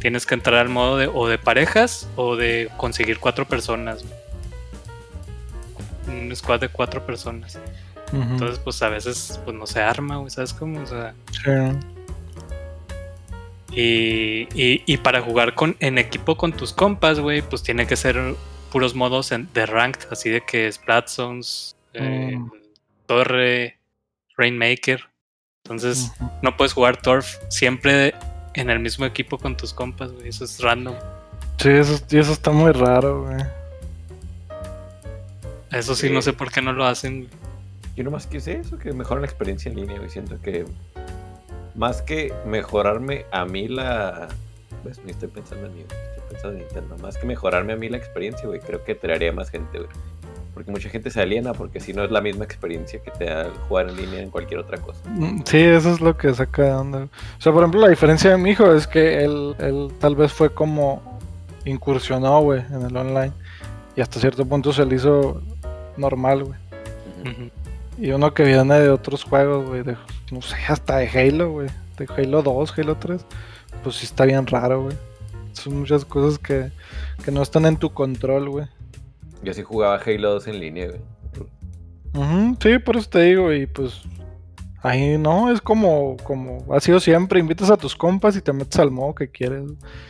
tienes que entrar al modo de o de parejas o de conseguir cuatro personas. Un squad de cuatro personas. Entonces, pues a veces pues no se arma, güey, ¿sabes cómo? O sea, y, y, para jugar con, en equipo con tus compas, güey, pues tiene que ser puros modos de ranked, así de que Zones, eh, mm. Torre, Rainmaker. Entonces, no puedes jugar Turf siempre en el mismo equipo con tus compas, güey. Eso es random. Sí, eso, eso está muy raro, güey. Eso sí, no sé por qué no lo hacen. Yo nomás quise eso, que mejora la experiencia en línea, güey. Siento que más que mejorarme a mí la... Pues me estoy pensando en mí, estoy pensando en Nintendo. Más que mejorarme a mí la experiencia, güey, creo que traería más gente, güey porque mucha gente se aliena porque si no es la misma experiencia que te da jugar en línea en cualquier otra cosa. Mm, sí, eso es lo que saca de onda. O sea, por ejemplo, la diferencia de mi hijo es que él, él tal vez fue como incursionó, güey, en el online y hasta cierto punto se le hizo normal, güey. Y uno que viene de otros juegos, güey, de, no sé, hasta de Halo, güey, de Halo 2, Halo 3, pues sí está bien raro, güey. Son muchas cosas que, que no están en tu control, güey. Yo sí jugaba Halo 2 en línea, güey. sí, por eso te digo, y pues ahí no, es como, como ha sido siempre, invitas a tus compas y te metes al modo que quieres.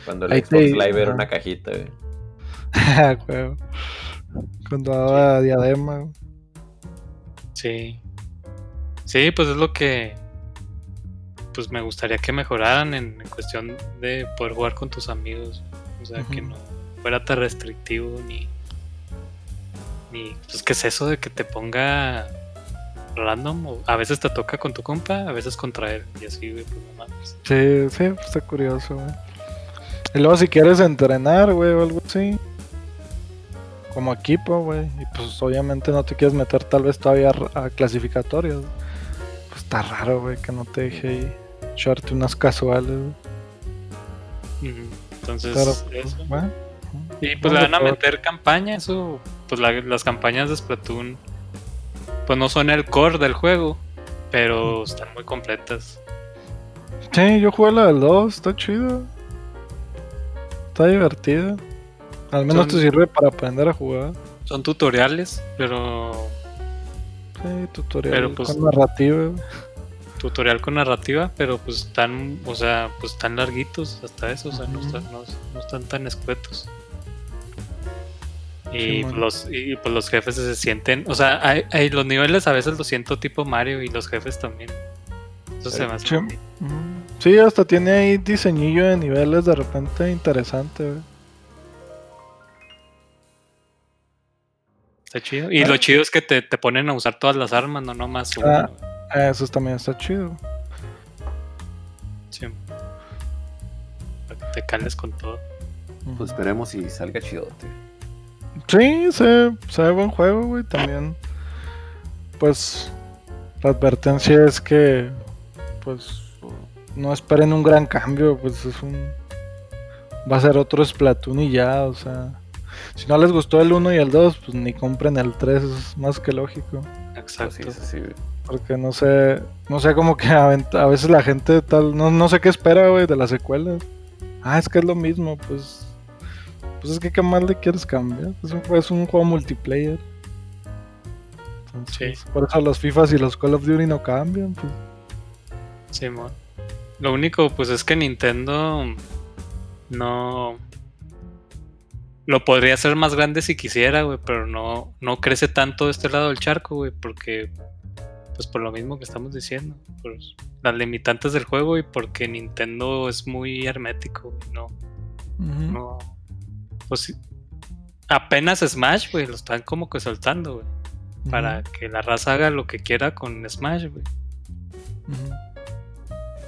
Cuando el Xbox Live era una cajita, [LAUGHS] güey. Cuando daba diadema. Güey. Sí. Sí, pues es lo que pues me gustaría que mejoraran en, cuestión de poder jugar con tus amigos. O sea, que no fuera tan restrictivo ni y pues, ¿qué es eso de que te ponga random? O a veces te toca con tu compa, a veces contra él. Y así, güey, pues Sí, sí, pues, está curioso, güey. Y luego, si quieres entrenar, güey, o algo así. Como equipo, güey. Y pues obviamente no te quieres meter tal vez todavía a clasificatorios. Pues está raro, güey, que no te deje echarte unas casuales. Entonces, pues, y pues le van a meter campaña, eso, pues las campañas de Splatoon pues no son el core del juego, pero están muy completas. Sí, yo jugué la del 2, está chido. Está divertida. Al menos te sirve para aprender a jugar. Son tutoriales, pero. Sí, tutorial pues, con narrativa. Tutorial con narrativa, pero pues están, o sea, pues están larguitos hasta eso, o sea, no, están, no, están tan escuetos. Y, los, y pues los jefes se sienten, o sea, hay, los niveles a veces los siento tipo Mario y los jefes también. Eso se me hace. Sí, hasta tiene ahí diseñillo de niveles de repente interesante, Está chido. Y lo chido es que te, ponen a usar todas las armas, no nomás ah, eso también está chido. Sí. te cales con todo. Pues esperemos y salga chidote. Sí, se, se ve buen juego, güey. También. Pues. La advertencia es que. Pues no esperen un gran cambio, pues es un... Va a ser otro Splatoon y ya, o sea... Si no les gustó el 1 y el 2, pues ni compren el 3, es más que lógico. Exacto. Porque no sé, no sé cómo que a, veces la gente tal, no, no sé qué espera, güey, de las secuelas. Ah, es que es lo mismo, pues... Pues es que qué más le quieres cambiar. Es un, es un juego multiplayer. Entonces, Por eso los FIFAs y los Call of Duty no cambian, pues. Sí, lo único, pues es que Nintendo no. Lo podría hacer más grande si quisiera, güey, pero no, no crece tanto de este lado del charco, güey, porque. Pues por lo mismo que estamos diciendo, por las limitantes del juego y porque Nintendo es muy hermético, güey, no. No. Pues apenas Smash, güey, lo están como que soltando, güey. Para que la raza haga lo que quiera con Smash, güey.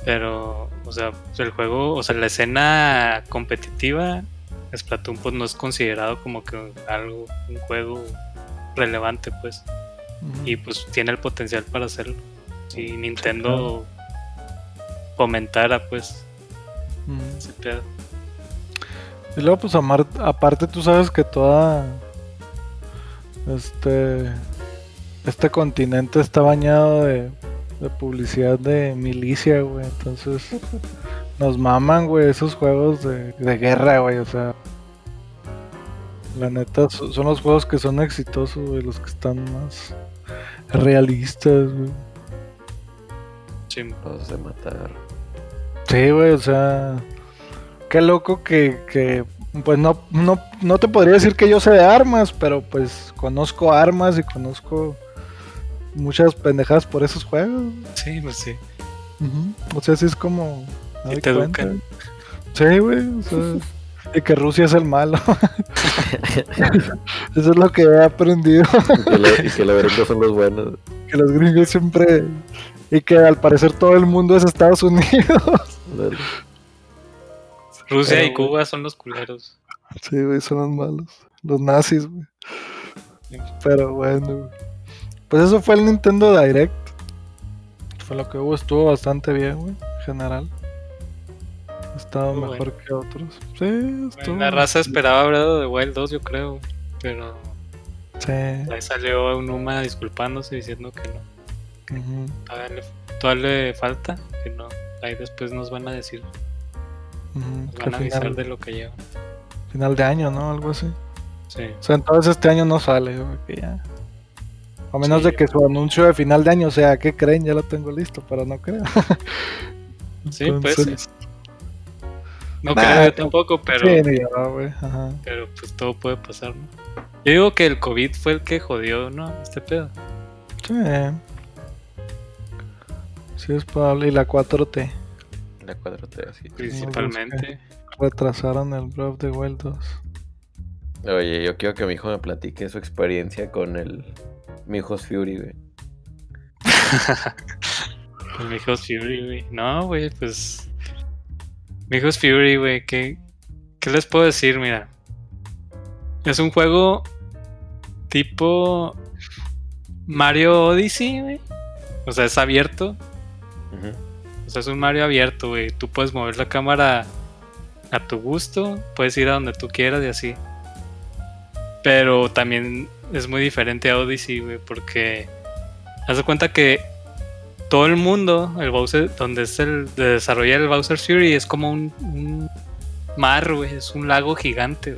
Pero, o sea, el juego, o sea, la escena competitiva, Splatoon pues no es considerado como que algo, un juego relevante, pues. Y pues tiene el potencial para hacerlo. Si Nintendo comentara, pues, ese pedo. Y luego, pues, aparte tú sabes que toda. Este. Este continente está bañado de de publicidad de milicia, güey. Entonces, [LAUGHS] nos maman, güey, esos juegos de, guerra, güey. O sea, la neta, son los juegos que son exitosos, güey, los que están más realistas, güey. Los de matar. Sí, güey, o sea, qué loco que, que pues no, no, no te podría decir que yo sé de armas, pero pues conozco armas y conozco muchas pendejadas por esos juegos. Sí, pues sí. O sea, sí es como. Y te educan. Sí, güey. O sea, y que Rusia es el malo. [LAUGHS] Eso es lo que he aprendido. y, que los gringos son los buenos. Que los gringos siempre. Y que al parecer todo el mundo es Estados Unidos. Rusia y Cuba son los culeros. Sí, güey, son los malos. Los nazis, güey. Pero bueno, güey. Pues eso fue el Nintendo Direct. Fue lo que hubo, estuvo bastante bien, güey, en general. Estaba mejor que otros. Sí, estuvo. la raza esperaba Breath de Wild 2, yo creo, pero. Sí. Ahí salió un Uma disculpándose diciendo que no. todavía, le, falta, que no. Ahí después nos van a decir. Van a avisar de lo que lleva. Final de año, ¿no? Algo así. Sí. O sea, entonces este año no sale, que ya. A menos de que su anuncio de final de año sea, ¿qué creen? Ya lo tengo listo, pero no creo. [LAUGHS] sí, pues. No creo yo tampoco, pero. Pero pues todo puede pasar, ¿no? Yo digo que el COVID fue el que jodió, ¿no? Este pedo. Sí. Sí, es probable. Y la 4T. La 4T, así. Principalmente. Retrasaron el Breath of the Wild 2. Oye, yo quiero que mi hijo me platique su experiencia con el mi hijos Fury, güey. [LAUGHS] mi hijos Fury, güey. No, güey, pues. Mi hijos Fury, güey. ¿qué, ¿Qué les puedo decir? Mira. Es un juego tipo Mario Odyssey, güey. O sea, es abierto. O es un Mario abierto, güey. Tú puedes mover la cámara a tu gusto. Puedes ir a donde tú quieras y así. Pero también es muy diferente a Odyssey, güey, porque haz de cuenta que todo el mundo, el Bowser, donde es el de desarrollar el Bowser Fury, es como un, mar, güey, es un lago gigante.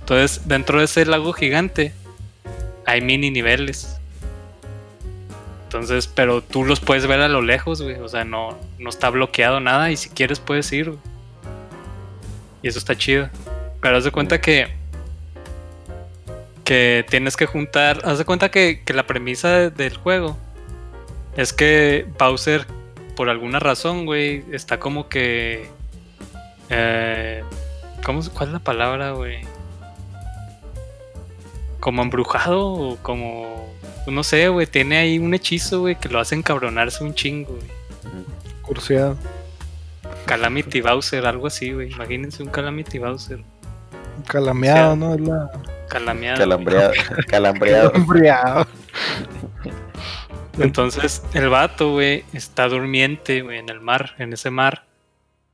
Entonces, dentro de ese lago gigante hay mini niveles. Entonces, pero tú los puedes ver a lo lejos, güey. O sea, no, no está bloqueado nada y si quieres puedes ir. Y eso está chido. Pero haz de cuenta que. Que tienes que juntar. Haz de cuenta que, la premisa del juego es que Bowser, por alguna razón, güey, está como que. Eh, ¿cómo, ¿Cuál es la palabra, güey? Como embrujado o como. No sé, güey, tiene ahí un hechizo, güey, que lo hace encabronarse un chingo, güey. Curseado. Calamity Bowser, algo así, güey. Imagínense un Calamity Bowser. Calameado, ¿no? Es la... Calameado. [LAUGHS] Calambreado. Calambreado. Entonces, el vato, güey, está durmiente, güey, en el mar, en ese mar.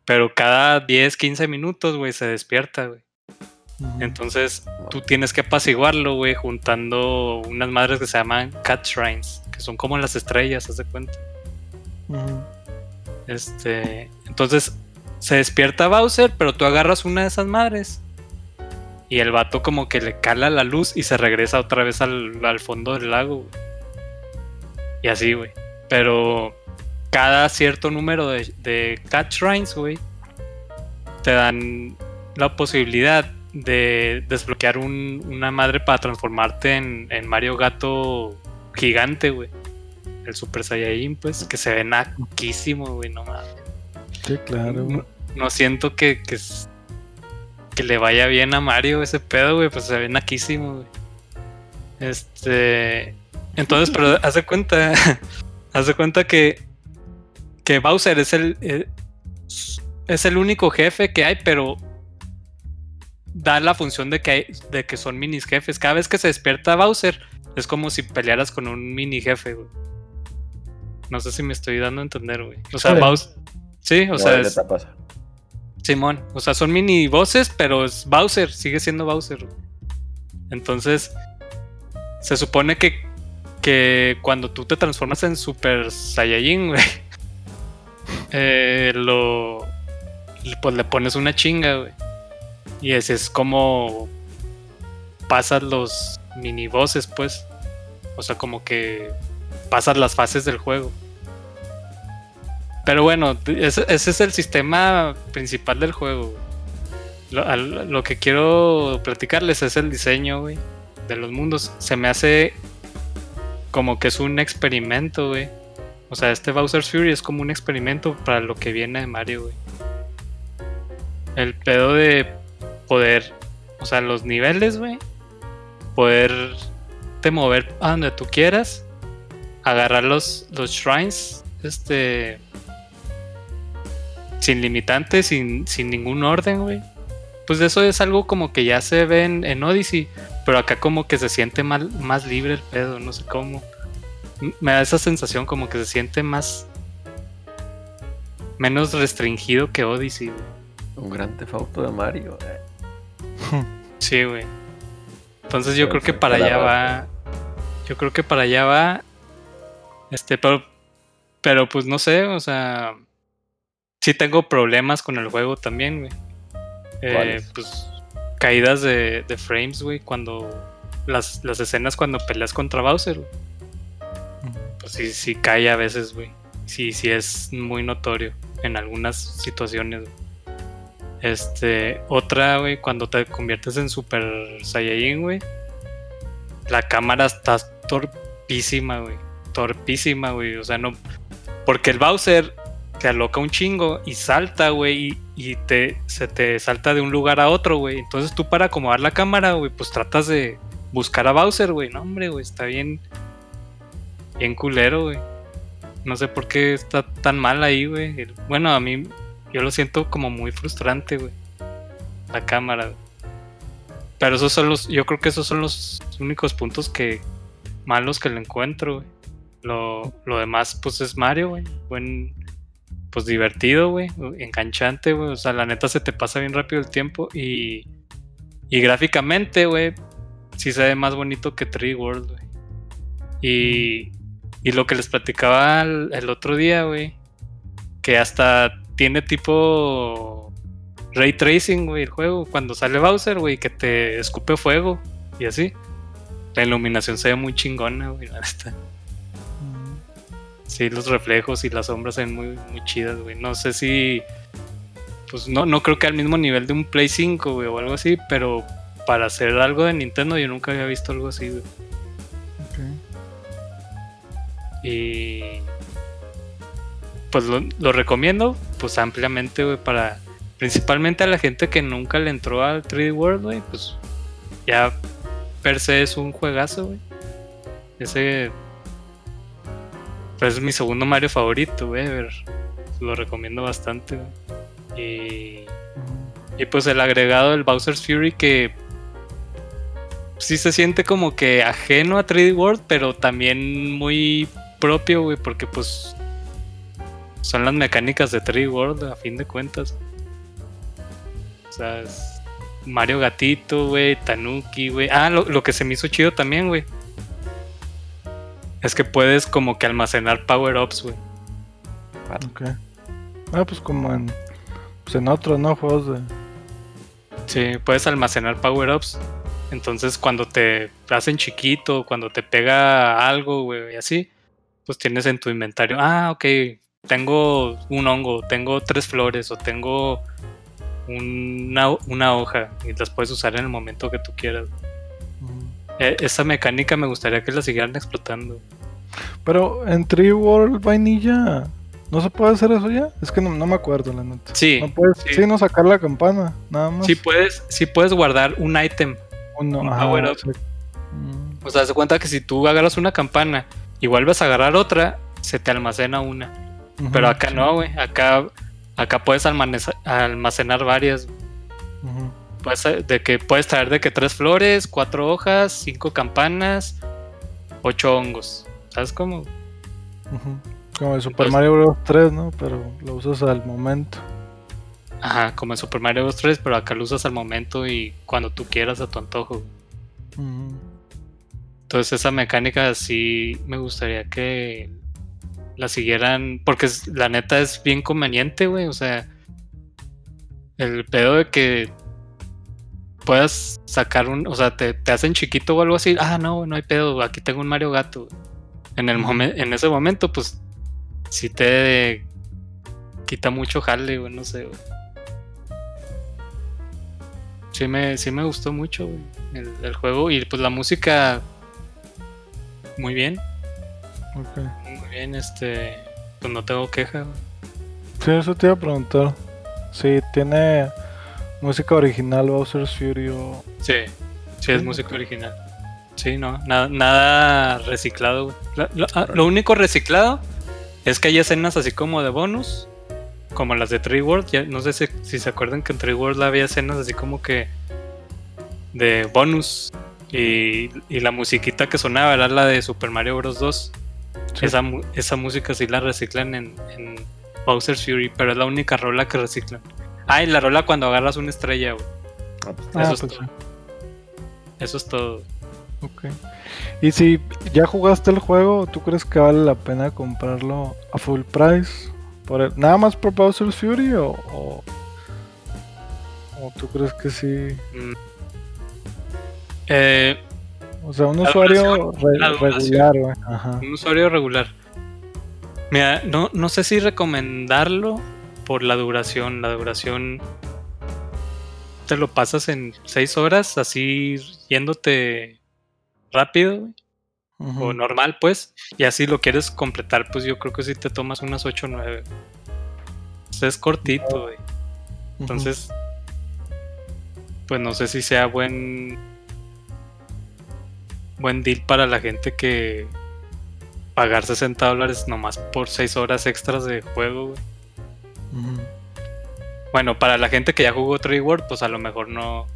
Pero cada 10, 15 minutos, güey, se despierta, güey. Entonces, tú tienes que apaciguarlo, güey, juntando unas madres que se llaman Cat Shrines, que son como las estrellas, haz de cuenta. Este, entonces se despierta Bowser, pero tú agarras una de esas madres. Y el vato como que le cala la luz y se regresa otra vez al, fondo del lago. Y así, güey. Pero cada cierto número de, de Cat Shrines, güey, te dan la posibilidad de desbloquear una madre para transformarte en, en Mario Gato gigante, güey el Super Saiyajin, pues, que se ve naquísimo, güey, no mames. Sí, claro. No, siento que, que, que, le vaya bien a Mario ese pedo, güey, pues se ve naquísimo, güey. Este. Entonces, pero haz de cuenta. [LAUGHS] haz de cuenta que. Que Bowser es el. Eh, es el único jefe que hay, pero da la función de que, hay, de que son minis jefes. Cada vez que se despierta Bowser, es como si pelearas con un mini jefe, güey. No sé si me estoy dando a entender, güey. O sea, Bowser. Sí, o sea. Es... Simón. O sea, son mini voces, pero es Bowser. Sigue siendo Bowser. Entonces, se supone que, que cuando tú te transformas en Super Saiyajin, güey, [LAUGHS] eh, lo. Pues le pones una chinga, güey. Y ese es como pasas los mini voces, pues. O sea, como que pasas las fases del juego. Pero bueno, ese, es el sistema principal del juego. Lo, que quiero platicarles es el diseño, güey, de los mundos. Se me hace como que es un experimento, güey. O sea, este Bowser's Fury es como un experimento para lo que viene de Mario, güey. El pedo de poder, o sea, los niveles, güey. Poder te mover a donde tú quieras agarrar los, los shrines, este, sin limitantes, sin, sin ningún orden, güey. Pues eso es algo como que ya se ve en, Odyssey, pero acá como que se siente más, más libre el pedo, no sé cómo. Me da esa sensación como que se siente más... Menos restringido que Odyssey, güey. Un gran tefauto de Mario, eh. [LAUGHS] Sí, güey. Entonces yo creo que para allá va... Yo creo que para allá va este, pero, pero pues no sé, o sea, sí tengo problemas con el juego también, güey. Eh, pues caídas de, frames, güey, cuando las, escenas cuando peleas contra Bowser, Pues sí, sí cae a veces, güey. Sí, sí es muy notorio en algunas situaciones. Este, otra, güey, cuando te conviertes en Super Saiyajin, güey. La cámara está torpísima, güey torpísima, güey. O sea, no. Porque el Bowser te aloca un chingo y salta, güey, y, te, se te salta de un lugar a otro, güey. Entonces tú para acomodar la cámara, güey, pues tratas de buscar a Bowser, güey. No, hombre, güey, está bien. Bien culero, güey. No sé por qué está tan mal ahí, güey. Bueno, a mí yo lo siento como muy frustrante, güey. La cámara. Pero esos son los, yo creo que esos son los únicos puntos que malos que le encuentro, güey. Lo, demás, pues es Mario, güey. Buen, pues divertido, güey. Enganchante, güey. O sea, la neta se te pasa bien rápido el tiempo. Y, y gráficamente, güey, sí se ve más bonito que Tree World, güey. Y, Y lo que les platicaba el, otro día, güey, que hasta tiene tipo ray tracing, güey, el juego. Cuando sale Bowser, güey, que te escupe fuego y así. La iluminación se ve muy chingona, güey, Sí, los reflejos y las sombras se ven muy, muy chidas, güey. No sé si. Pues no, no creo que al mismo nivel de un Play 5, güey, o algo así, pero para hacer algo de Nintendo yo nunca había visto algo así, güey. Y pues lo, recomiendo pues ampliamente, güey, para principalmente a la gente que nunca le entró al 3D World, güey, pues ya per se es un juegazo, güey. Ese pues es mi segundo Mario favorito, güey, lo recomiendo bastante, güey. Y y pues el agregado del Bowser's Fury que sí se siente como que ajeno a 3D World, pero también muy propio, güey, porque pues son las mecánicas de 3D World a fin de cuentas. O sea, es Mario Gatito, güey, Tanuki, güey. Ah, lo, que se me hizo chido también, güey. Es que puedes como que almacenar power-ups, güey. Ok. Ah, pues como en, pues en otros, ¿no? Juegos de... Sí, puedes almacenar power-ups entonces cuando te hacen chiquito, cuando te pega algo, güey, y así, pues tienes en tu inventario, ah, ok, tengo un hongo, tengo tres flores o tengo una, hoja y las puedes usar en el momento que tú quieras. E, esa mecánica me gustaría que la siguieran explotando. Pero en Tree World Vainilla, ¿no se puede hacer eso ya? Es que no, me acuerdo, la neta. Sí. No puedes, sí. no sacar la campana, nada más. Sí puedes, sí puedes guardar un ítem o sea, se cuenta que si tú agarras una campana y vuelves a agarrar otra, se te almacena una. Pero acá no, güey. Acá, acá puedes almacenar, varias. de que puedes traer de que tres flores, cuatro hojas, cinco campanas, ocho hongos. ¿Sabes cómo? Como el Super Mario Bros. 3, ¿no? Pero lo usas al momento. Ajá, como en Super Mario Bros. 3, pero acá lo usas al momento y cuando tú quieras a tu antojo. Entonces esa mecánica sí me gustaría que la siguieran, porque la neta es bien conveniente, güey. O sea, el pedo de que puedas sacar un, o sea, te, hacen chiquito o algo así. Ah, no, no hay pedo, aquí tengo un Mario Gato. En, el en ese momento, pues, sí te quita mucho jale, güey, no sé, güey sí me, sí me gustó mucho el, juego y pues la música muy bien. Muy bien, este, pues no tengo queja. Sí, eso te iba a preguntar. Si tiene música original Bowser's Fury o... Sí, sí es música original. Sí, no, nada, nada reciclado. Ah, lo, único reciclado es que hay escenas así como de bonus como las de Tree World. Ya, no sé si, se acuerdan que en Tree World había escenas así como que de bonus. Y, la musiquita que sonaba era la de Super Mario Bros. 2. Esa, esa música sí la reciclan en, en, Bowser's Fury, pero es la única rola que reciclan. Ah, y la rola cuando agarras una estrella, ah, pues, eso, es pues todo. eso es todo. Ok. Y si ya jugaste el juego, ¿tú crees que vale la pena comprarlo a full price? ¿Nada más por Bowser's Fury o, o, tú crees que sí? Mm. Eh, o sea, un usuario regular, Un usuario regular. Mira, no, no sé si recomendarlo por la duración. La duración te lo pasas en 6 horas, así yéndote rápido, o normal, pues, y así lo quieres completar, pues yo creo que si te tomas unas 8 o 9. es cortito, güey. Entonces, pues no sé si sea buen buen deal para la gente que pagar 60 dólares nomás por 6 horas extras de juego, Bueno, para la gente que ya jugó World, pues a lo mejor no,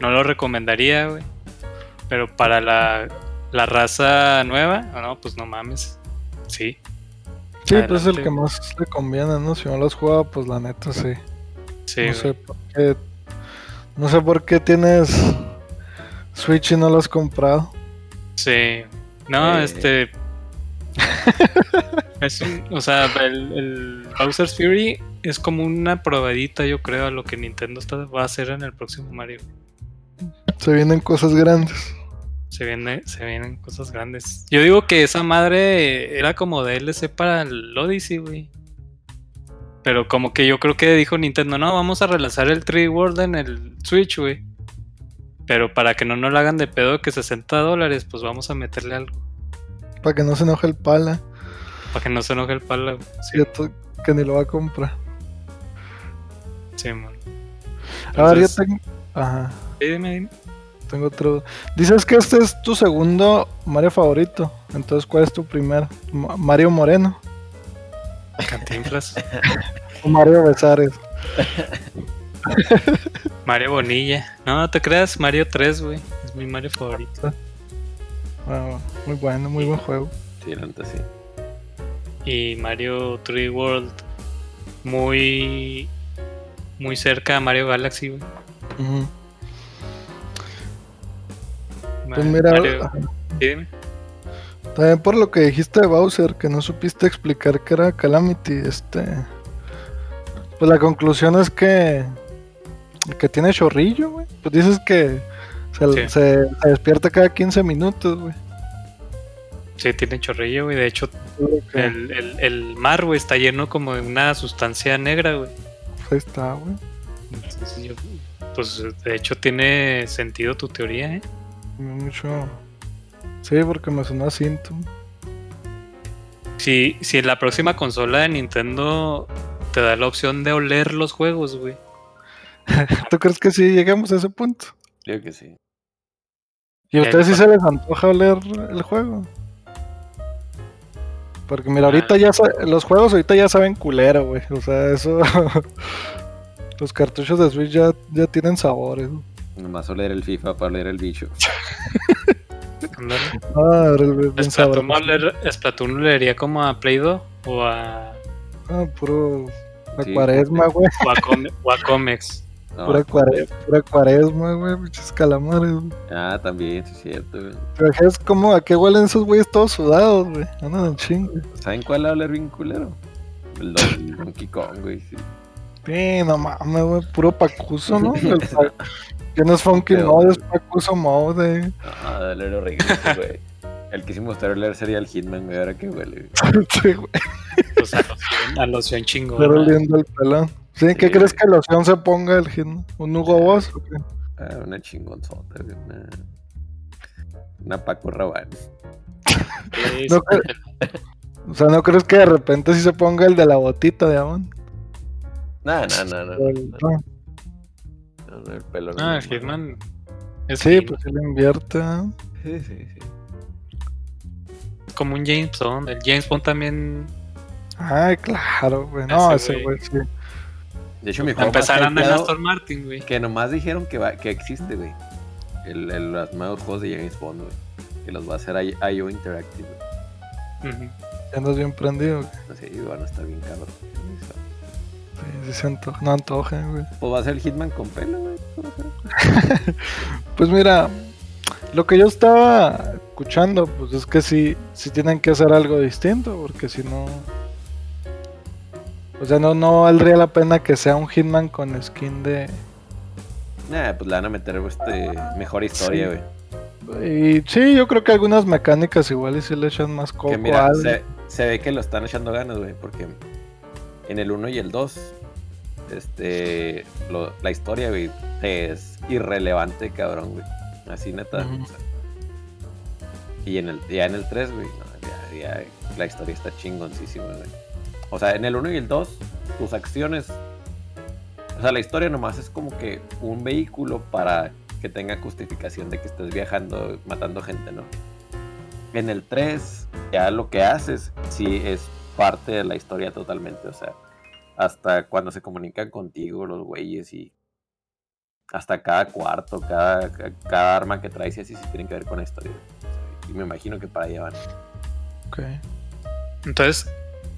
no lo recomendaría, güey. Pero para la la raza nueva, no, pues no mames. Sí. Sí, pues es el que más le conviene, ¿no? Si no lo has jugado, pues la neta sí. Sí. No sé por qué. No sé por qué tienes Switch y no lo has comprado. Sí. No, este. [LAUGHS] es o sea, el, el, Bowser's Fury es como una probadita, yo creo, a lo que Nintendo va a hacer en el próximo Mario. Se vienen cosas grandes. Se, viene, se vienen cosas grandes. Yo digo que esa madre era como DLC para el Odyssey, güey. Pero como que yo creo que dijo Nintendo, no, vamos a relanzar el 3 World en el Switch, güey. Pero para que no nos lo hagan de pedo que 60 dólares, pues vamos a meterle algo. Para que no se enoje el pala. Para que no se enoje el pala. Sí. Que, ni lo va a comprar. Sí, man. a ver, yo tengo. Ajá. Sí, dime, dime. Tengo otro. Dices que este es tu segundo Mario favorito. Entonces, ¿cuál es tu primer? Mario Moreno. Cantinflas. [LAUGHS] o Mario Besares. [LAUGHS] Mario Bonilla. No, te creas, Mario 3, güey. Es mi Mario favorito. Ah, muy bueno, muy buen juego. Sí, sí. Y Mario 3 World. Muy. Muy cerca a Mario Galaxy, güey. Pues mira, también por lo que dijiste de Bowser, que no supiste explicar que era Calamity, este. Pues la conclusión es que. Que tiene chorrillo, güey. Pues dices que se, despierta cada 15 minutos, güey. Sí, tiene chorrillo, güey. De hecho, el, mar, güey, está lleno como de una sustancia negra, güey. Ahí está, güey. Pues de hecho tiene sentido tu teoría, ¿eh? Mucho. Sí, porque me sonó a cinto. Si, si en la próxima consola de Nintendo te da la opción de oler los juegos, güey. [LAUGHS] ¿Tú crees que sí llegamos a ese punto? Creo que sí. ¿Y a ustedes sí se les antoja oler el juego? Porque mira, ahorita ah. ya los juegos ahorita ya saben culero, güey. O sea, eso. [LAUGHS] los cartuchos de Switch ya, ya tienen sabores. Nomás oler el FIFA para oler el bicho. ah, el, Splatoon, leería como a Play Doh o a. Ah, puro. A cuaresma, güey. O a, Comex. Pura, cuaresma, güey, muchos calamares, güey. Ah, también, sí es cierto, güey. Pero es como a qué huelen esos güeyes todos sudados, güey. Andan en chingo. ¿Saben cuál hablar bien culero? El Donkey Kong, güey, sí. Sí, no mames, güey, puro pacuso, ¿no? [LAUGHS] Que no es Funky Mode, es Pacuso Mode. Ah, dale, era horrible, güey. El que hicimos leer sería el Hitman, güey. Ahora que huele. [LAUGHS] sí, güey. Pues a loción chingón. Pero oliendo el pelón. ¿Sí? ¿Qué crees que loción se ponga el Hitman? ¿Un Hugo Boss o qué? Ah, una chingonzota. Una, una Paco Rabanne. no o sea, ¿no crees que de repente si se ponga el de la botita de Amon? No, no, no, no el pelo. Ah, el Hitman. sí, pues él invierte. Sí, sí, sí. Como un James Bond. El James Bond también. Ay, claro, güey. No, ese güey, sí. De hecho, mi juego en Aston Martin, güey. Que nomás dijeron que, va, que existe, güey. El, el, los nuevos juegos de James Bond, güey. Que los va a hacer IO Interactive, güey. Uh Ya andas bien prendido, güey. Sí, van a estar bien cabrón. Sí, se antoja, no antoja, güey. ¿O va a ser Hitman con pelo, güey? [LAUGHS] pues mira, lo que yo estaba escuchando, pues es que sí, sí tienen que hacer algo distinto, porque si no. O sea, no, no valdría la pena que sea un Hitman con skin de. Nah, pues le van a meter este, mejor historia, güey. Y sí, yo creo que algunas mecánicas igual y si le echan más coco. se, se, ve que lo están echando ganas, güey, porque en el 1 y el 2, este, la historia, güey, es irrelevante, cabrón, güey. Así neta. y en el, ya en el 3, güey, ya, la historia está chingoncísima, güey. O sea, en el 1 y el 2, tus acciones. O sea, la historia nomás es como que un vehículo para que tenga justificación de que estés viajando, matando gente, ¿no? En el 3, ya lo que haces, sí es parte de la historia totalmente, o sea, hasta cuando se comunican contigo los güeyes y hasta cada cuarto, cada, cada arma que traes y así sí tienen que ver con la historia. Y me imagino que para allá van. Ok. Entonces,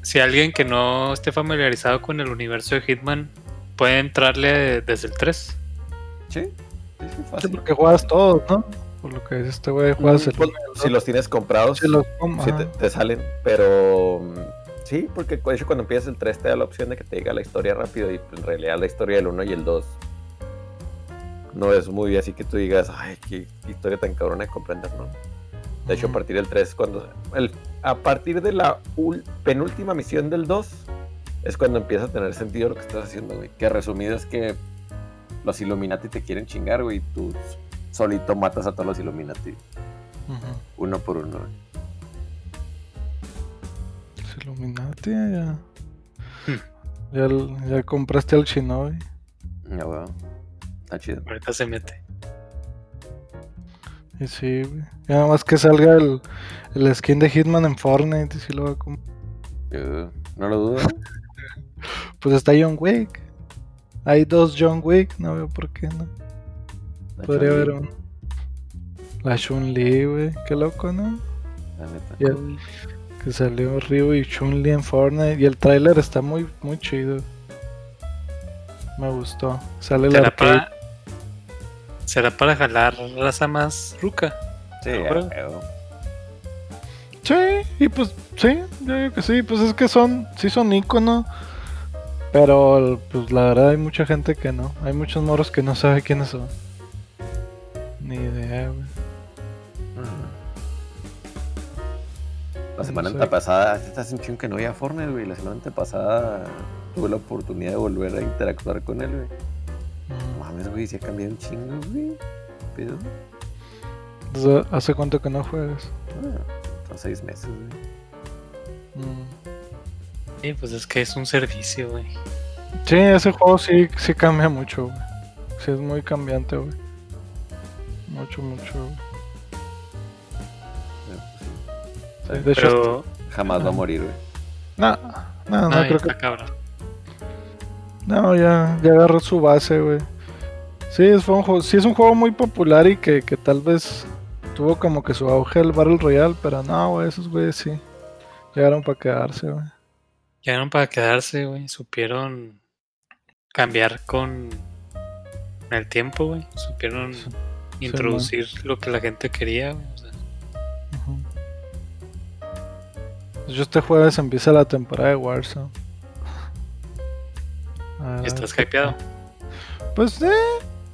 si alguien que no esté familiarizado con el universo de Hitman puede entrarle desde el 3. Sí, es fácil. porque juegas todo, ¿no? Por lo que dice este güey, juegas el, pues, Si los tienes comprados, si los te, salen. Pero mm, sí, porque de hecho cuando empiezas el 3 te da la opción de que te diga la historia rápido y pues, en realidad la historia del 1 y el 2 no es muy así que tú digas, ay, qué historia tan cabrona de comprender, ¿no? De hecho, a partir del 3, cuando. El, a partir de la penúltima misión del 2, es cuando empieza a tener sentido lo que estás haciendo, güey. Que resumido es que los Illuminati te quieren chingar, güey, y tú solito matas a todos los Illuminati. Uno por uno, güey. Los Illuminati, ya. Hmm. ya, compraste al Shinobi. Ya, weón. Está chido. Ahorita se mete. Y sí, güey. Y nada más que salga el, el skin de Hitman en Fortnite, y si lo va a comprar. no lo dudo. [LAUGHS] pues está John Wick. Hay dos John Wick, no veo por qué no. Podría haber un. La Chun-Li, güey. Qué loco, ¿no? La neta. que salió Ryu y Chun-Li en Fortnite. Y el tráiler está muy, muy chido. Me gustó. Sale la para, ¿Será para jalar raza más ruca? Sí, Sí, y pues sí, yo creo que sí, pues es que son, sí son iconos, pero pues la verdad hay mucha gente que no, hay muchos moros que no sabe quiénes son. Ni idea, güey. La semana antepasada, estás un chingo que no veía Fortnite, güey. La semana antepasada tuve la oportunidad de volver a interactuar con él, güey. Mames, güey, se ha cambiado un chingo, güey. ¿Pedo? ¿Hace cuánto que no juegas? Ah, son seis meses, güey. Mm. Sí, pues es que es un servicio, güey. Sí, ese juego sí, sí cambia mucho, güey. Sí, es muy cambiante, güey. Mucho, mucho, güey. Sí, de hecho, jamás va a morir, güey. No, no, no, creo que. No, ya, ya agarró su base, güey. Sí, es, un juego, sí, es un juego muy popular y que, que tal vez tuvo como que su auge el Battle Royale, pero no, güey, esos güeyes sí. Llegaron para quedarse, güey. Llegaron para quedarse, güey. Supieron cambiar con el tiempo, güey. Supieron introducir lo que la gente quería, güey. O sea. Yo este jueves empieza la temporada de Warzone. ¿Estás hypeado? Pues eh,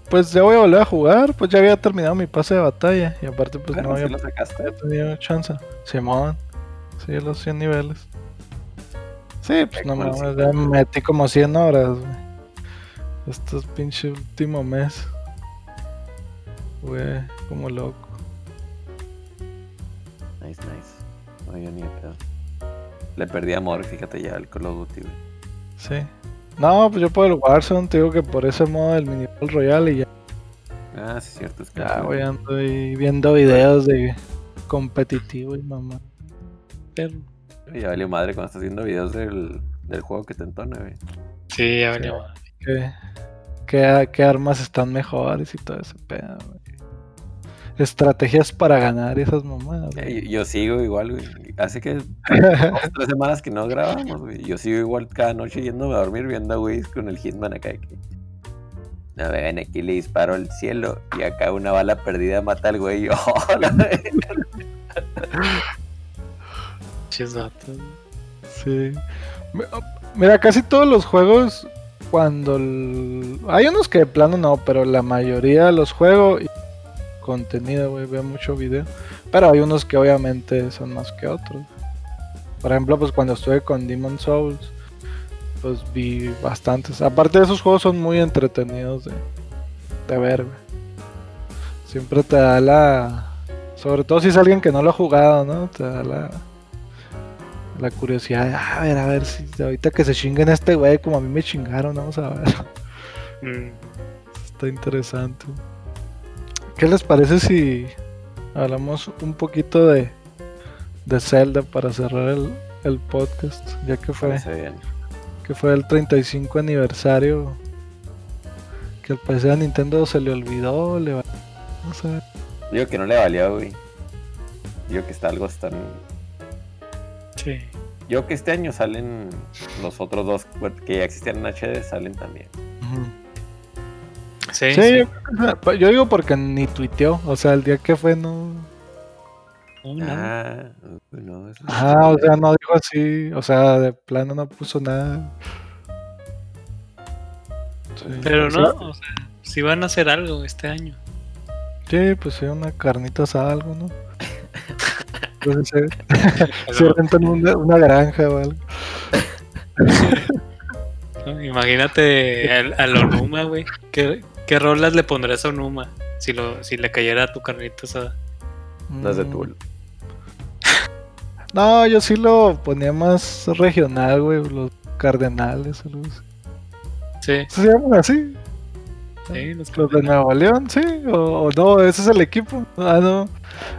pues ya voy a volver a jugar, pues ya había terminado mi pase de batalla y aparte pues no había, tenido chance. Simón, sí, los 100 niveles. Sí, pues no me ya me metí como 100 horas, güey. Estos pinche último mes. Güey, como loco. Nice, nice. No, yo ni pedo. Le perdí amor, fíjate ya al Call of Duty, güey. Sí. No, pues yo por el Warzone te digo que por ese modo del mini Royale y ya. Ah, sí, cierto. Es que ya voy ando ahí viendo videos de competitivo y mamá. Pero... Ya valió madre cuando estás viendo videos del, del juego que te entona, güey. Sí, ya valió madre. ¿Qué, qué, qué armas están mejores y todo ese pedo, güey estrategias para ganar esas mamadas. Yo, sigo igual, güey. Hace que [LAUGHS] tres semanas que no grabamos, güey. Yo sigo igual cada noche yéndome a dormir viendo a güey con el Hitman acá. Que... No, ven, aquí le disparo al cielo y acá una bala perdida mata al güey. [LAUGHS] sí. Mira, casi todos los juegos, cuando... Hay unos que de plano no, pero la mayoría los juego contenido, güey, veo mucho video. Pero hay unos que obviamente son más que otros. Por ejemplo, pues cuando estuve con Demon Souls, pues vi bastantes. Aparte de esos juegos son muy entretenidos de, de ver, güey. Siempre te da la... Sobre todo si es alguien que no lo ha jugado, ¿no? Te da la... La curiosidad de, a ver, a ver, si ahorita que se chinguen este güey como a mí me chingaron, vamos a ver. Mm. Está interesante. ¿Qué les parece si hablamos un poquito de, de Zelda para cerrar el, podcast? Ya que fue, que fue el 35 aniversario. Que al parecer a Nintendo se le olvidó, le no sé. Digo que no le valió, güey. Digo que está algo tan. Sí. Yo que este año salen los otros dos que ya existían en HD, salen también. Sí, sí. Yo, digo porque ni tuiteó, o sea, el día que fue no... Ah, no, ah, o sea, no dijo así, o sea, de plano no puso nada. Pero no, o sea, si van a hacer algo este año. Sí, pues sí, una carnita asada, algo, ¿no? [LAUGHS] Entonces, se, [LAUGHS] rentan una, una, granja o algo. [LAUGHS] Imagínate al, Onuma, güey. ¿Qué, ¿Qué, rolas le pondrías a Onuma si, lo, si le cayera tu carnita asada? No es de Tool. No, yo sí lo ponía más regional, güey. Los cardenales. Los... Sí. ¿Se llaman así? Sí, los, de Nuevo León, sí, o, no, ese es el equipo. Ah, no.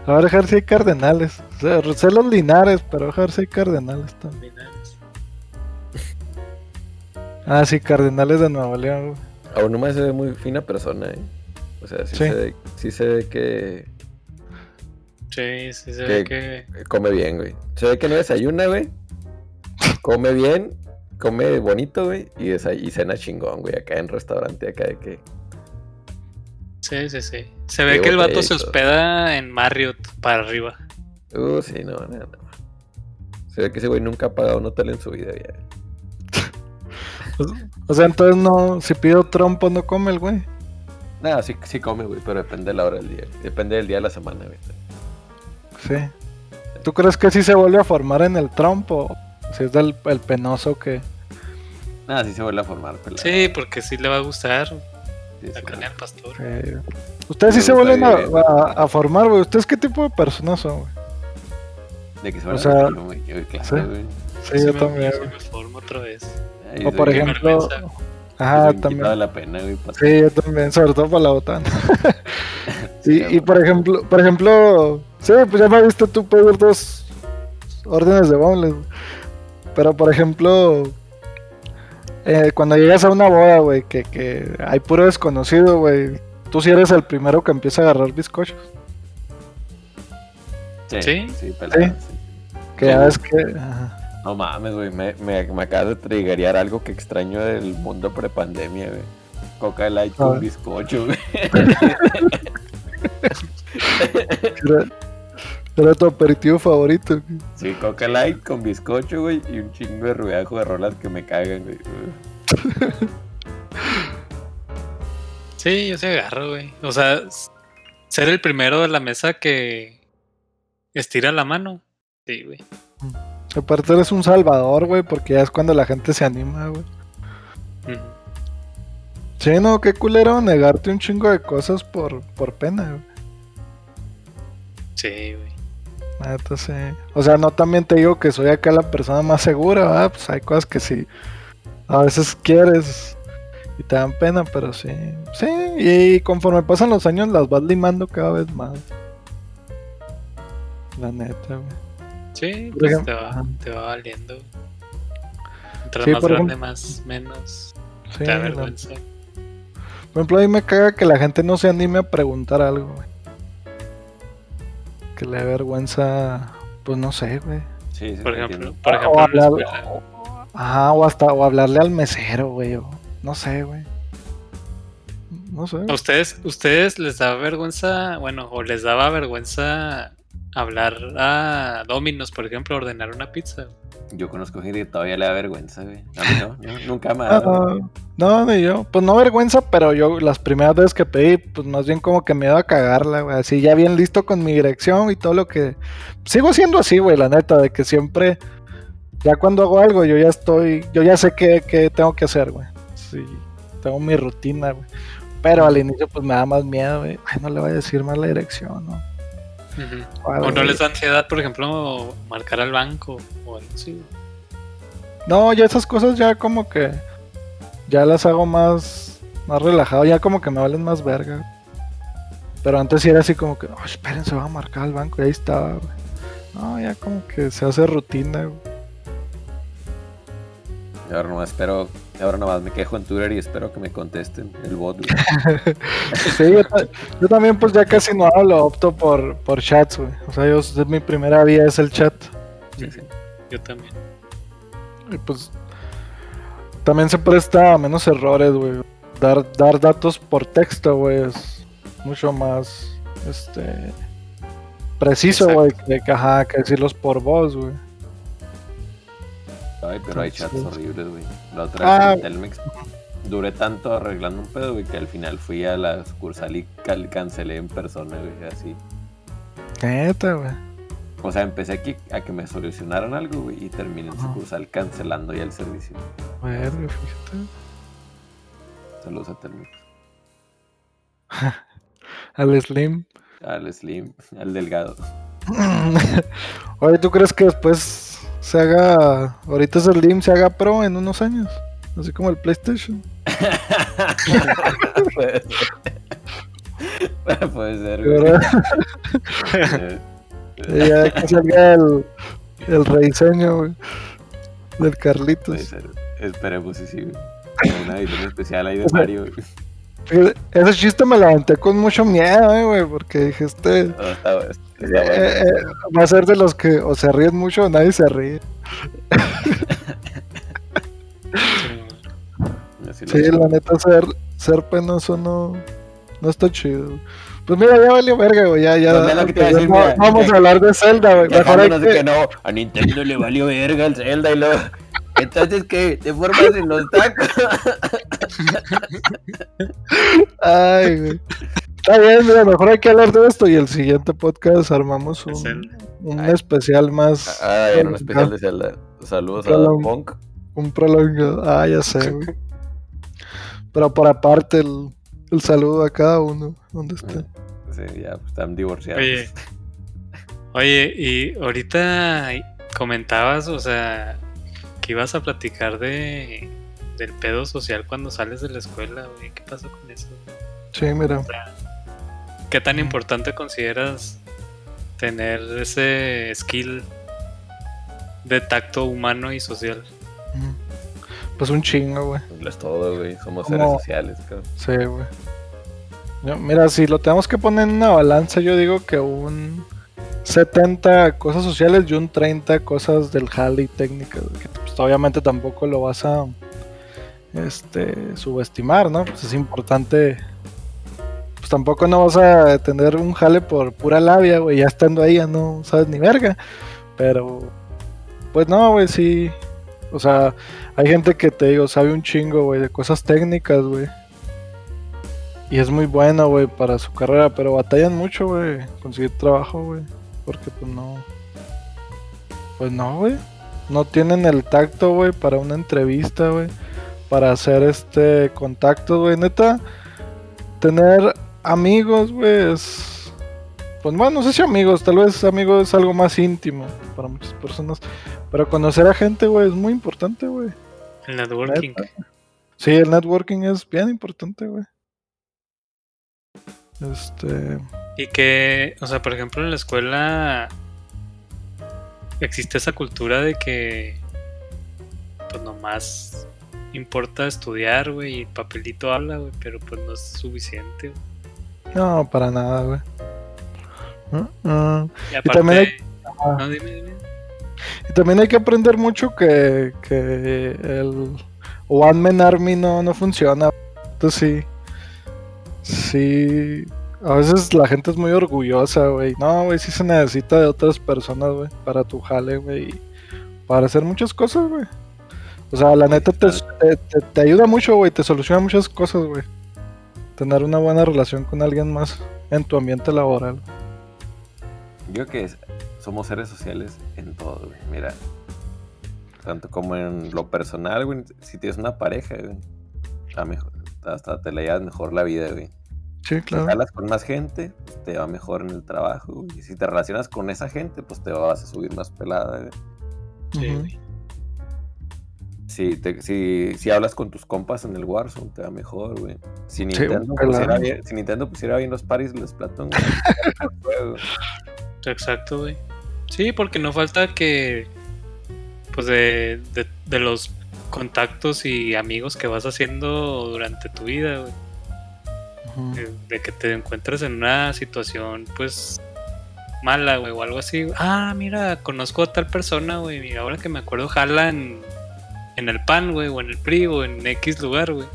A ver, dejar si hay cardenales. O sea, sé los linares, pero dejar si hay cardenales también. Ah, sí, cardenales de Nuevo León, Aún no me se ve muy fina persona, ¿eh? O sea, sí, Se, ve, sí se ve que. Sí, sí se ve que. Come bien, güey. Se ve que no desayuna, güey. Come bien, come bonito, güey. Y, y cena chingón, güey. Acá en restaurante, acá de que. Sí, sí, sí. Se ve que el vato se hospeda en Marriott para arriba. Uh, sí, no, no, no. Se ve que ese güey nunca ha pagado un hotel en su vida ya. O sea, entonces no, si pido trompo no come el güey. Nada, sí, sí come, güey, pero depende de la hora del día. Depende del día de la semana, güey. Sí. ¿Tú crees que sí se vuelve a formar en el trompo? Si es del el penoso que... Nada, sí se vuelve a formar. Sí, porque sí le va a gustar. La carne al pastor. Ustedes sí se vuelven a, formar, güey. ¿Ustedes qué tipo de personas son, güey? De que se van o sea, güey. Yo, claro, güey. Sí, yo también. me formo otra vez. O por ejemplo. Ajá, también. la pena, güey, sí, yo también, sobre todo para la botana. [LAUGHS] y, y por ejemplo, por ejemplo, sí, pues ya me has visto tú pedir dos órdenes de bombles. Pero por ejemplo, eh, cuando llegas a una boda, güey, que, que hay puro desconocido, güey, tú sí eres el primero que empieza a agarrar bizcochos. Sí, sí, sí, Que ya ves que. No mames, güey, me, me, me acabas de triggerear algo que extraño del mundo prepandemia, güey. Coca Light con bizcocho, güey. [LAUGHS] Era tu aperitivo favorito. Sí, Coca Light con bizcocho, güey, y un chingo de ruidajo de rolas que me cagan, güey. Sí, yo se agarro, güey. O sea, ser el primero de la mesa que estira la mano. Sí, güey. Aparte eres un salvador, güey, porque ya es cuando la gente se anima, güey. Sí, no, qué culero negarte un chingo de cosas por, por pena, güey. Sí, güey. O sea, no también te digo que soy acá la persona más segura, ¿verdad? Pues hay cosas que sí. A veces quieres y te dan pena, pero sí. Sí, y conforme pasan los años las vas limando cada vez más. La neta, güey. Sí, pues te, va, te va valiendo. Mientras más grande, más menos. te da vergüenza. Por ejemplo, a mí me caga que la gente no se anime a preguntar algo, güey que le da vergüenza, pues no sé, güey. Sí, sí, por ejemplo, por ejemplo o, ajá, o hasta o hablarle al mesero, güey, no sé, güey. No sé. ¿A ustedes, ustedes les da vergüenza, bueno, o les daba vergüenza hablar a Dominos, por ejemplo, ordenar una pizza? Yo conozco gente que todavía le da vergüenza, güey. A mí no, nunca me ha dado. No, ni yo. Pues no vergüenza, pero yo las primeras veces que pedí, pues más bien como que me iba a cagarla, güey. Así ya bien listo con mi dirección y todo lo que. Sigo siendo así, güey, la neta, de que siempre. Ya cuando hago algo, yo ya estoy. Yo ya sé qué, qué tengo que hacer, güey. Sí, tengo mi rutina, güey. Pero al inicio, pues me da más miedo, güey. Ay, no le voy a decir más la dirección, ¿no? O no les da ansiedad, por ejemplo, marcar al banco o algo así. No, ya esas cosas ya como que ya las hago más, más relajado, ya como que me valen más verga. Pero antes sí era así como que, oh, esperen, se va a marcar al banco y ahí estaba, No, ya como que se hace rutina, Y ahora nomás espero, ahora nomás me quejo en Twitter y espero que me contesten el bot. [LAUGHS] sí, yo, también pues ya casi no hablo, opto por, por chats, güey. O sea, yo, mi primera vía es el chat. Sí, sí. Yo también. Y pues también se presta a menos errores, güey. dar, dar datos por texto, güey, es mucho más este preciso, güey, que, que decirlos por voz, güey. Ay, pero hay chats horribles, güey. La otra vez ah. en Telmex duré tanto arreglando un pedo, güey, que al final fui a la sucursal y cancelé en persona, güey, así. Neta, güey. O sea, empecé aquí a que me solucionaran algo, güey, y terminé en sucursal cancelando ya el servicio. Verga, fíjate. Saludos a Telmex. [LAUGHS] al Slim. Al Slim, al Delgado. [LAUGHS] Oye, ¿tú crees que después se haga, ahorita es el Slim, se haga pro en unos años? Así como el PlayStation. Puede [LAUGHS] ser. Puede ser, güey. [LAUGHS] ya que salga el, el rediseño, güey. Del Carlitos. Puede ser. Esperemos si sí, Una edición especial ahí de Mario, güey. Ese chiste me levanté con mucho miedo, eh, güey, porque dije, este... Eh, eh, va a ser de los que o se ríen mucho o nadie se ríe. Sí, la neta, ser, ser penoso no, no está chido. Pues mira, ya valió verga, güey. Ya, ya. vamos a hablar de Zelda, güey. Mejor hay que... que... no, a Nintendo le valió verga el Zelda y luego. Entonces, ¿qué? ¿Te formas en los tacos? [LAUGHS] Ay, güey. Está bien, mira, mejor hay que hablar de esto y el siguiente podcast armamos un, un especial más. Ah, un especial de Zelda. Saludos a Punk. Un prolongado. Ah, ya sé, güey. Pero por aparte, el, el saludo a cada uno, donde esté. Sí, ya, pues, están divorciados. Oye, oye, y ahorita comentabas, o sea, que ibas a platicar de del pedo social cuando sales de la escuela, güey. ¿Qué pasa con eso? Sí, mira. ¿Qué tan importante consideras tener ese skill de tacto humano y social? Pues un chingo, güey. Es todo, güey. Somos seres sociales, cabrón. Sí, güey. Mira, si lo tenemos que poner en una balanza, yo digo que un 70 cosas sociales y un 30 cosas del jale y técnicas. Que pues, obviamente tampoco lo vas a este, subestimar, ¿no? Pues es importante. Pues tampoco no vas a tener un jale por pura labia, güey. Ya estando ahí ya no sabes ni verga. Pero, pues no, güey, sí. O sea, hay gente que te digo, sabe un chingo, güey, de cosas técnicas, güey. Y es muy buena, güey, para su carrera, pero batallan mucho, güey, conseguir trabajo, güey. Porque pues no. Pues no, güey. No tienen el tacto, güey, para una entrevista, güey. Para hacer este contacto, güey. Neta, tener amigos, güey, es. Pues bueno, no sé si amigos, tal vez amigos es algo más íntimo para muchas personas. Pero conocer a gente, güey, es muy importante, güey. El networking. Sí, el networking es bien importante, güey. Este. Y que, o sea, por ejemplo, en la escuela existe esa cultura de que, pues nomás importa estudiar, güey, y el papelito habla, güey, pero pues no es suficiente. No, para nada, güey. Y, también hay... No, dime, dime. Y también hay que aprender mucho que, que el One Man Army no, no funciona. Entonces sí. Sí. A veces la gente es muy orgullosa, güey. No, güey, sí se necesita de otras personas, güey, para tu jale, güey. Para hacer muchas cosas, güey. O sea, la neta te, te, ayuda mucho, güey. Te soluciona muchas cosas, güey. Tener una buena relación con alguien más en tu ambiente laboral. Yo que es, somos seres sociales en todo, güey. Mira, tanto como en lo personal, güey, si tienes una pareja, güey, mejor, hasta te le llevas mejor la vida, güey. Sí, claro. Si hablas con más gente, pues te va mejor en el trabajo, güey. Y si te relacionas con esa gente, pues te vas a subir más pelada, güey. Sí, güey. Si, te, si, si, hablas con tus compas en el Warzone, te va mejor, güey. Si Nintendo, pusiera bien, si Nintendo pusiera bien los paris los Platón, [LAUGHS] Exacto, güey. Sí, porque no falta que, pues de, de, los contactos y amigos que vas haciendo durante tu vida, güey. de, que te encuentres en una situación, pues, mala, güey, o algo así. Ah, mira, conozco a tal persona, güey. Mira, ahora que me acuerdo, jala en, el PAN, güey, o en el PRI, o en X lugar, güey.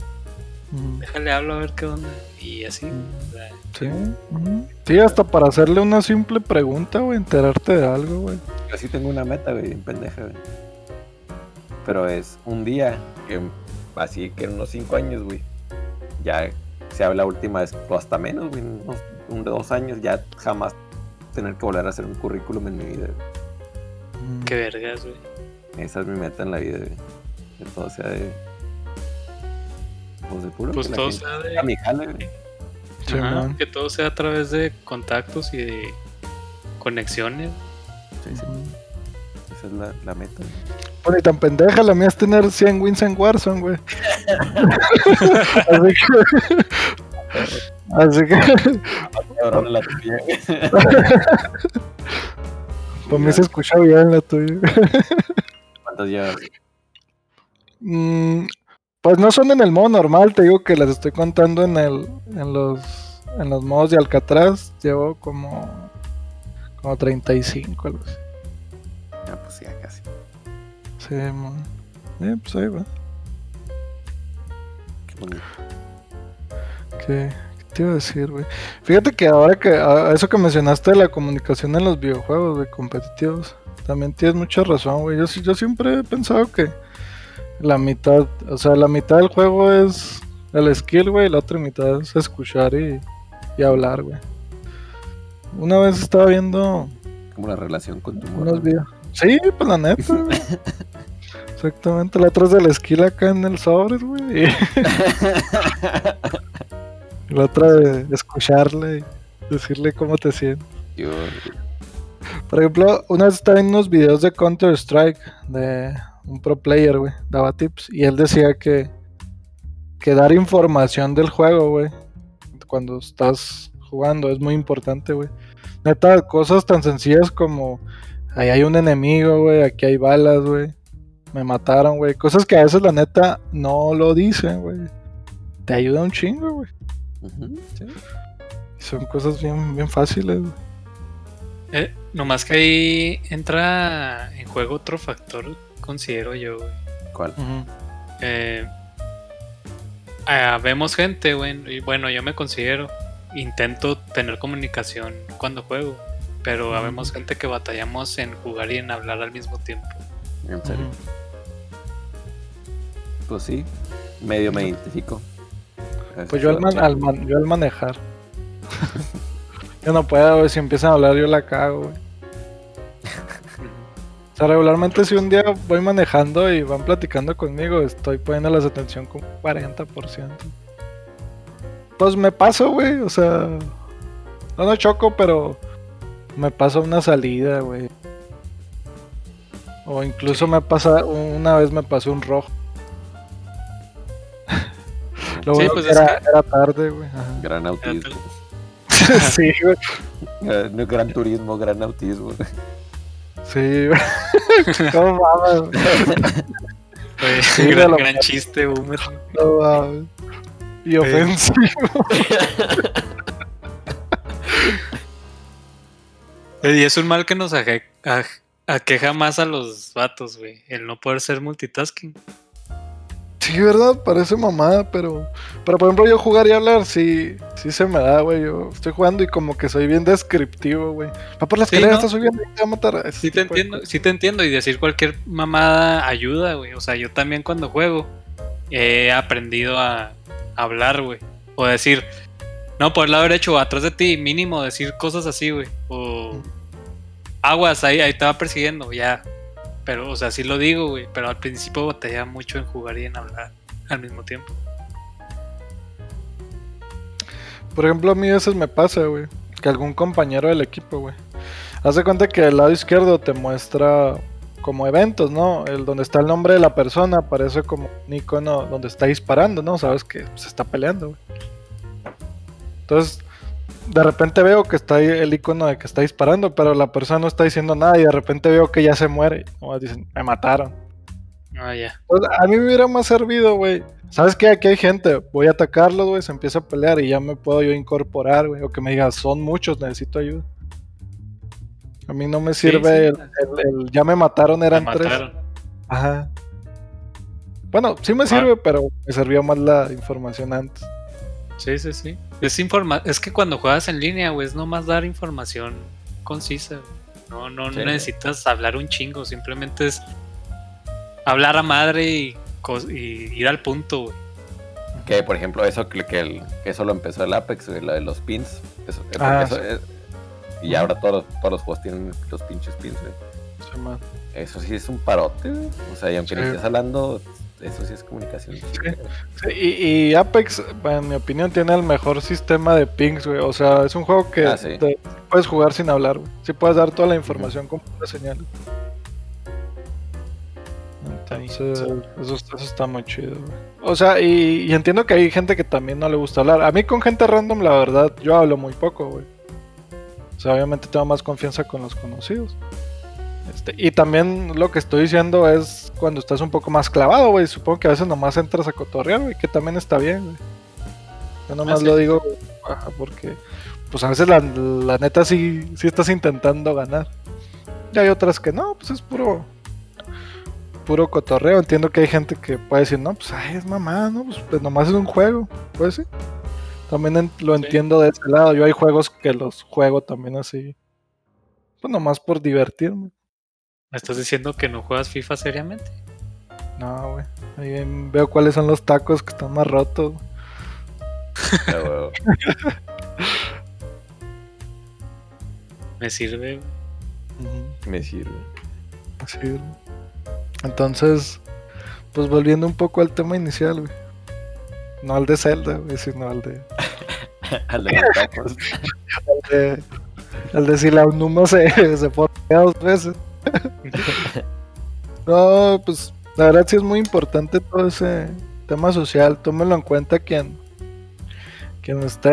déjale hablo a ver qué onda. Y así. Sí, sí, hasta para hacerle una simple pregunta, güey, enterarte de algo, güey. Así tengo una meta, güey, en pendeja, güey. Pero es un día, que así que en unos cinco años, güey, ya se habla última vez, o hasta menos, güey, unos, unos dos años, ya jamás tener que volver a hacer un currículum en mi vida, güey. Qué vergas, güey. Esa es mi meta en la vida, güey. Que todo sea de. Pues de puro. Pues todo sea de. A mi que todo sea a través de contactos y de conexiones. Sí, sí. Esa es la, la meta. Bueno, y tan pendeja, la mía es tener 100 wins en Warzone, güey. Así que. Así que. Pues me se escucha bien la tuya. ¿Cuántas llevas? Mm, pues no son en el modo normal, te digo que las estoy contando en el en los en los modos de Alcatraz. Llevo como como 35 algo así. Ya pues ya casi. Sí, man. Eh, pues ahí va. Qué bonito. ¿Qué, te iba a decir, güey? Fíjate que ahora que eso que mencionaste de la comunicación en los videojuegos, de competitivos, también tienes mucha razón, güey. Yo, yo siempre he pensado que la mitad, o sea, la mitad del juego es el skill, güey, y la otra mitad es escuchar y, y hablar, güey. Una vez estaba viendo. Como la relación con tu unos videos. Sí, pues la neta, [LAUGHS] Exactamente, la otra es del skill acá en el sobres, güey. [LAUGHS] la otra de escucharle y decirle cómo te sientes. Por ejemplo, una vez estaba en unos videos de Counter Strike de un pro player, güey, daba tips y él decía que que dar información del juego, güey, cuando estás jugando es muy importante, güey. Neta, cosas tan sencillas como ahí hay un enemigo, güey, aquí hay balas, güey. Me mataron, güey. Cosas que a veces la neta no lo dicen, güey. Te ayuda un chingo, güey. Son cosas bien, bien fáciles, güey. Eh, nomás que ahí entra en juego otro factor considero yo, güey. ¿Cuál? eh, ah, vemos gente, güey, y bueno, yo me considero, intento tener comunicación cuando juego, pero vemos gente que batallamos en jugar y en hablar al mismo tiempo. ¿En serio? Pues sí, medio me identifico. Pues yo al, yo al manejar. [LAUGHS] yo no puedo, güey, si empiezan a hablar yo la cago, güey. [LAUGHS] O sea, regularmente si un día voy manejando y van platicando conmigo, estoy poniendo la atención como 40%. Pues me paso, güey, o sea, no, no choco, pero me paso una salida, güey. O incluso me pasa, una vez me pasó un rojo. [LAUGHS] Lo sí, pues era, era, tarde, güey. Gran autismo. [LAUGHS] sí, güey. [LAUGHS] Gran turismo, gran autismo. Sí, [LAUGHS] ¿cómo mames? Sí, gran, gran chiste, boomer. No mames. Y ofensivo. [LAUGHS] y es un mal que nos aqueja más a los vatos, güey. El no poder ser multitasking. Sí, ¿verdad? Parece mamada, pero. Pero por ejemplo, yo jugar y hablar, sí, sí se me da, güey. Yo estoy jugando y como que soy bien descriptivo, güey. Va por las sí, escaleras, subiendo y te va a matar. Sí te entiendo, sí te entiendo. Y decir cualquier mamada ayuda, güey. O sea, yo también cuando juego he aprendido a hablar, güey. O decir, no, por haber hecho atrás de ti, mínimo decir cosas así, güey. O aguas, ahí, ahí te va persiguiendo, ya pero, o sea, sí lo digo, güey. Pero al principio batallaba mucho en jugar y en hablar al mismo tiempo. Por ejemplo, a mí a veces me pasa, güey. Que algún compañero del equipo, güey. Hace cuenta que el lado izquierdo te muestra como eventos, ¿no? El donde está el nombre de la persona aparece como un icono donde está disparando, ¿no? Sabes que se está peleando, güey. Entonces, de repente veo que está ahí el icono de que está disparando, pero la persona no está diciendo nada y de repente veo que ya se muere. Como dicen, me mataron. Ah, ya. a mí me hubiera más servido, güey. ¿Sabes qué? Aquí hay gente. Voy a atacarlos, güey. Se empieza a pelear y ya me puedo yo incorporar, güey. O que me diga, son muchos, necesito ayuda. A mí no me sirve El, ya me mataron, eran tres. Ajá. Bueno, sí me sirve, pero me servía más la información antes. Sí, sí, sí. Es, informa es que cuando juegas en línea, güey, es nomás dar información concisa. No, no necesitas hablar un chingo, simplemente es hablar a madre y, ir al punto, güey. Que por ejemplo, eso que, que, eso lo empezó el Apex, güey, la de los pins. Eso, ah, y ahora todos, todos los juegos tienen los pinches pins, güey. eso sí es un parote, güey. O sea, y aunque no estés hablando, eso sí es comunicación. y, Apex, en mi opinión, tiene el mejor sistema de pings, güey. O sea, es un juego que ah, puedes jugar sin hablar, güey. Sí puedes dar toda la información con la señal. Entonces, eso, está muy chido, güey. O sea, y, entiendo que hay gente que también no le gusta hablar. A mí con gente random, la verdad, yo hablo muy poco, güey. O sea, obviamente tengo más confianza con los conocidos. Este, y también lo que estoy diciendo es cuando estás un poco más clavado, güey. Supongo que a veces nomás entras a cotorrear, güey, que también está bien, güey. Yo nomás lo digo porque, pues a veces la, neta sí, sí estás intentando ganar. Y hay otras que no, pues es puro puro cotorreo. Entiendo que hay gente que puede decir, no, pues ay, es mamá, no, pues, pues nomás es un juego, pues sí. También lo entiendo de ese lado. Yo hay juegos que los juego también así, pues nomás por divertirme. ¿Me estás diciendo que no juegas FIFA seriamente? No, güey. Ahí veo cuáles son los tacos que están más rotos. [LAUGHS] Me sirve. Me sirve. Me sirve. Entonces, pues volviendo un poco al tema inicial, güey. No al de Zelda, güey, sino al de. [LAUGHS] al de los tacos. [LAUGHS] al de. Al de si la Unumo se, se pone dos veces. [LAUGHS] no, pues la verdad sí es muy importante todo ese tema social. Tómelo en cuenta quien, quien esté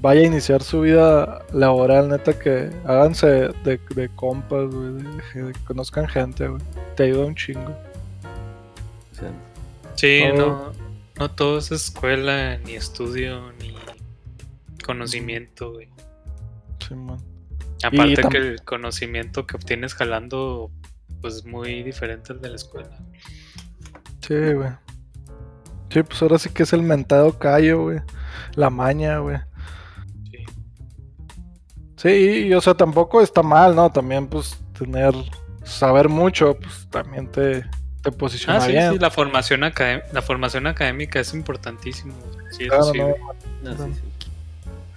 vaya a iniciar su vida laboral, neta, que háganse de, de compas, que conozcan gente, Te ayuda un chingo. Sí, no, no todo es escuela, ni estudio, ni conocimiento, güey. Sí, man. Aparte que el conocimiento que obtienes jalando, pues es muy diferente al de la escuela. Sí, güey. Sí, pues ahora sí que es el mentado callo, güey. La maña, güey. Sí. Sí, y, o sea, tampoco está mal, ¿no? También, pues, tener, saber mucho, pues también te, te posiciona ah, sí, Sí, la formación, la formación académica es importantísimo. Sí, eso sí,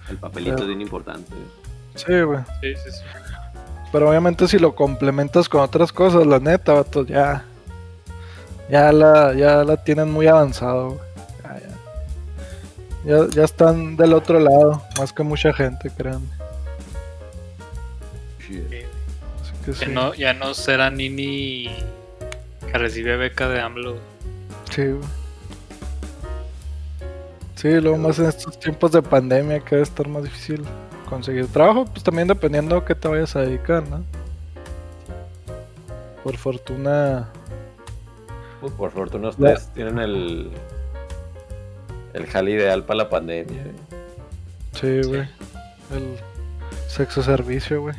El papelito es bien importante. Sí, güey. Sí, sí, sí. Pero obviamente si lo complementas con otras cosas, la neta, vato, ya. Ya la, ya la tienen muy avanzado, Ya, ya, ya, están del otro lado, más que mucha gente, créanme. Que sí. no, ya no será Nini que recibe beca de AMLO. Sí, güey. Sí, luego más en estos tiempos de pandemia que debe estar más difícil conseguir trabajo, pues también dependiendo a qué te vayas a dedicar, ¿no? Por fortuna. Pues por fortuna ustedes tienen el. El jale ideal para la pandemia. Sí, güey. El sexo servicio, güey. [LAUGHS]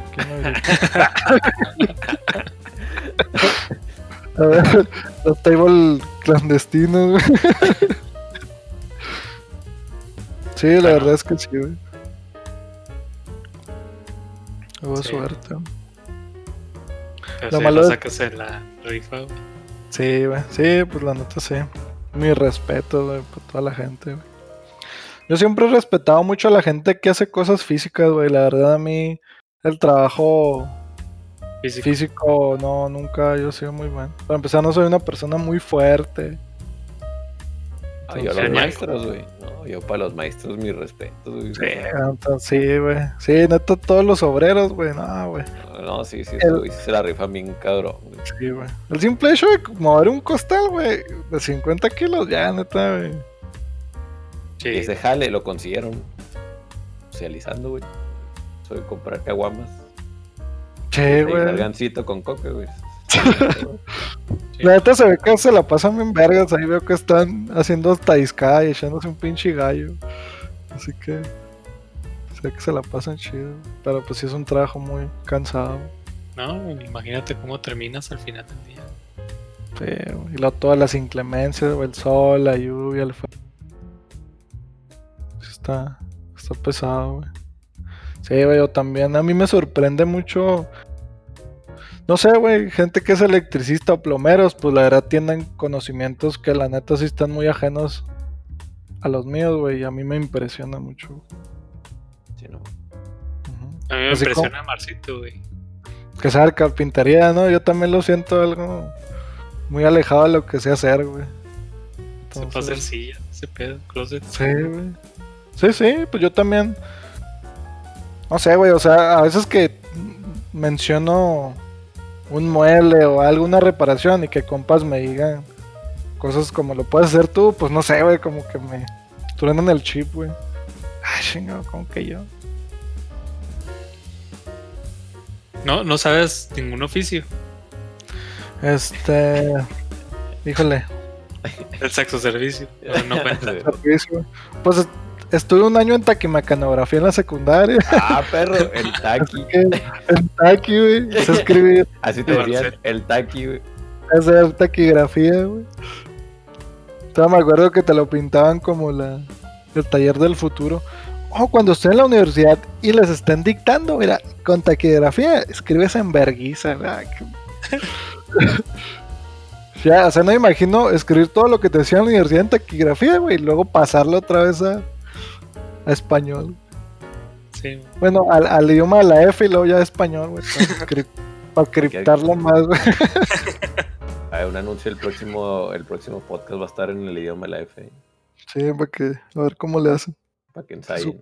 a ver, los table clandestinos, güey. [LAUGHS] sí, la verdad es que sí, güey. Hubo suerte. lo malo sacas en la rifa, Sí, güey. Sí, pues la nota sí. Mi respeto, güey, por toda la gente, güey. Yo siempre he respetado mucho a la gente que hace cosas físicas, güey. La verdad, a mí, el trabajo físico, no, nunca yo he sido muy bueno. Para empezar, no soy una persona muy fuerte. Ay, yo los maestros, güey. No, yo para los maestros, mi respeto, güey. Sí, güey. Sí, neto, todos los obreros, güey. No, güey. No, sí, sí, el... se la rifa bien cabrón, güey. Sí, güey. El simple hecho de mover un costal, güey, de 50 kilos, ya, neta, güey. Sí. Ese jale lo consiguieron socializando, güey. Soy comprar caguamas. Sí, güey. Un gancito con coca, güey. La neta se ve que se la pasan bien vergas. Ahí veo que están haciendo taisca y echándose un pinche gallo. Así que. Sé que se la pasan chido. Pero pues sí es un trabajo muy cansado. No, imagínate cómo terminas al final del día. Sí, y luego todas las inclemencias, el sol, la lluvia, el fuego. Está, está pesado, güey. Sí, güey, yo también. A mí me sorprende mucho. No sé, güey, gente que es electricista o plomeros, pues la verdad tienen conocimientos que la neta sí están muy ajenos a los míos, güey. Y a mí me impresiona mucho. Sí, no. A mí me impresiona Marcito, güey. Que sea carpintería, ¿no? Yo también lo siento algo muy alejado de lo que sé hacer, güey. Se puede hacer silla, ese pedo, closet. Sí, güey. Sí, sí, pues yo también. No sé, güey, o sea, a veces que menciono un mueble o alguna reparación y que compas me digan cosas como lo puedes hacer tú, pues no sé, güey, como que me en el chip, güey. Ay, chingado, como que yo. No, no sabes ningún oficio. Este. Híjole. El sexo servicio. [LAUGHS] No cuenta. Pues estuve un año en taquimecanografía en la secundaria. Ah, perro, el taqui. el taqui, güey. Se escribir. Así te decían, el taqui, güey. Hacer taquigrafía, güey. Todavía me acuerdo que te lo pintaban como la el taller del futuro. Ojo, cuando esté en la universidad y les estén dictando, mira, con taquigrafía, escribes en verguiza, [LAUGHS] ya, o sea, no me imagino escribir todo lo que te decía en la universidad en taquigrafía, güey, y luego pasarlo otra vez a, español. Sí. Bueno, al, idioma de la F y luego ya español, güey, para, [LAUGHS] criptarlo más, güey. [LAUGHS] Hay un anuncio el próximo, el próximo podcast va a estar en el idioma de la F. Sí, para que, a ver cómo le hacen. Para que ensayen.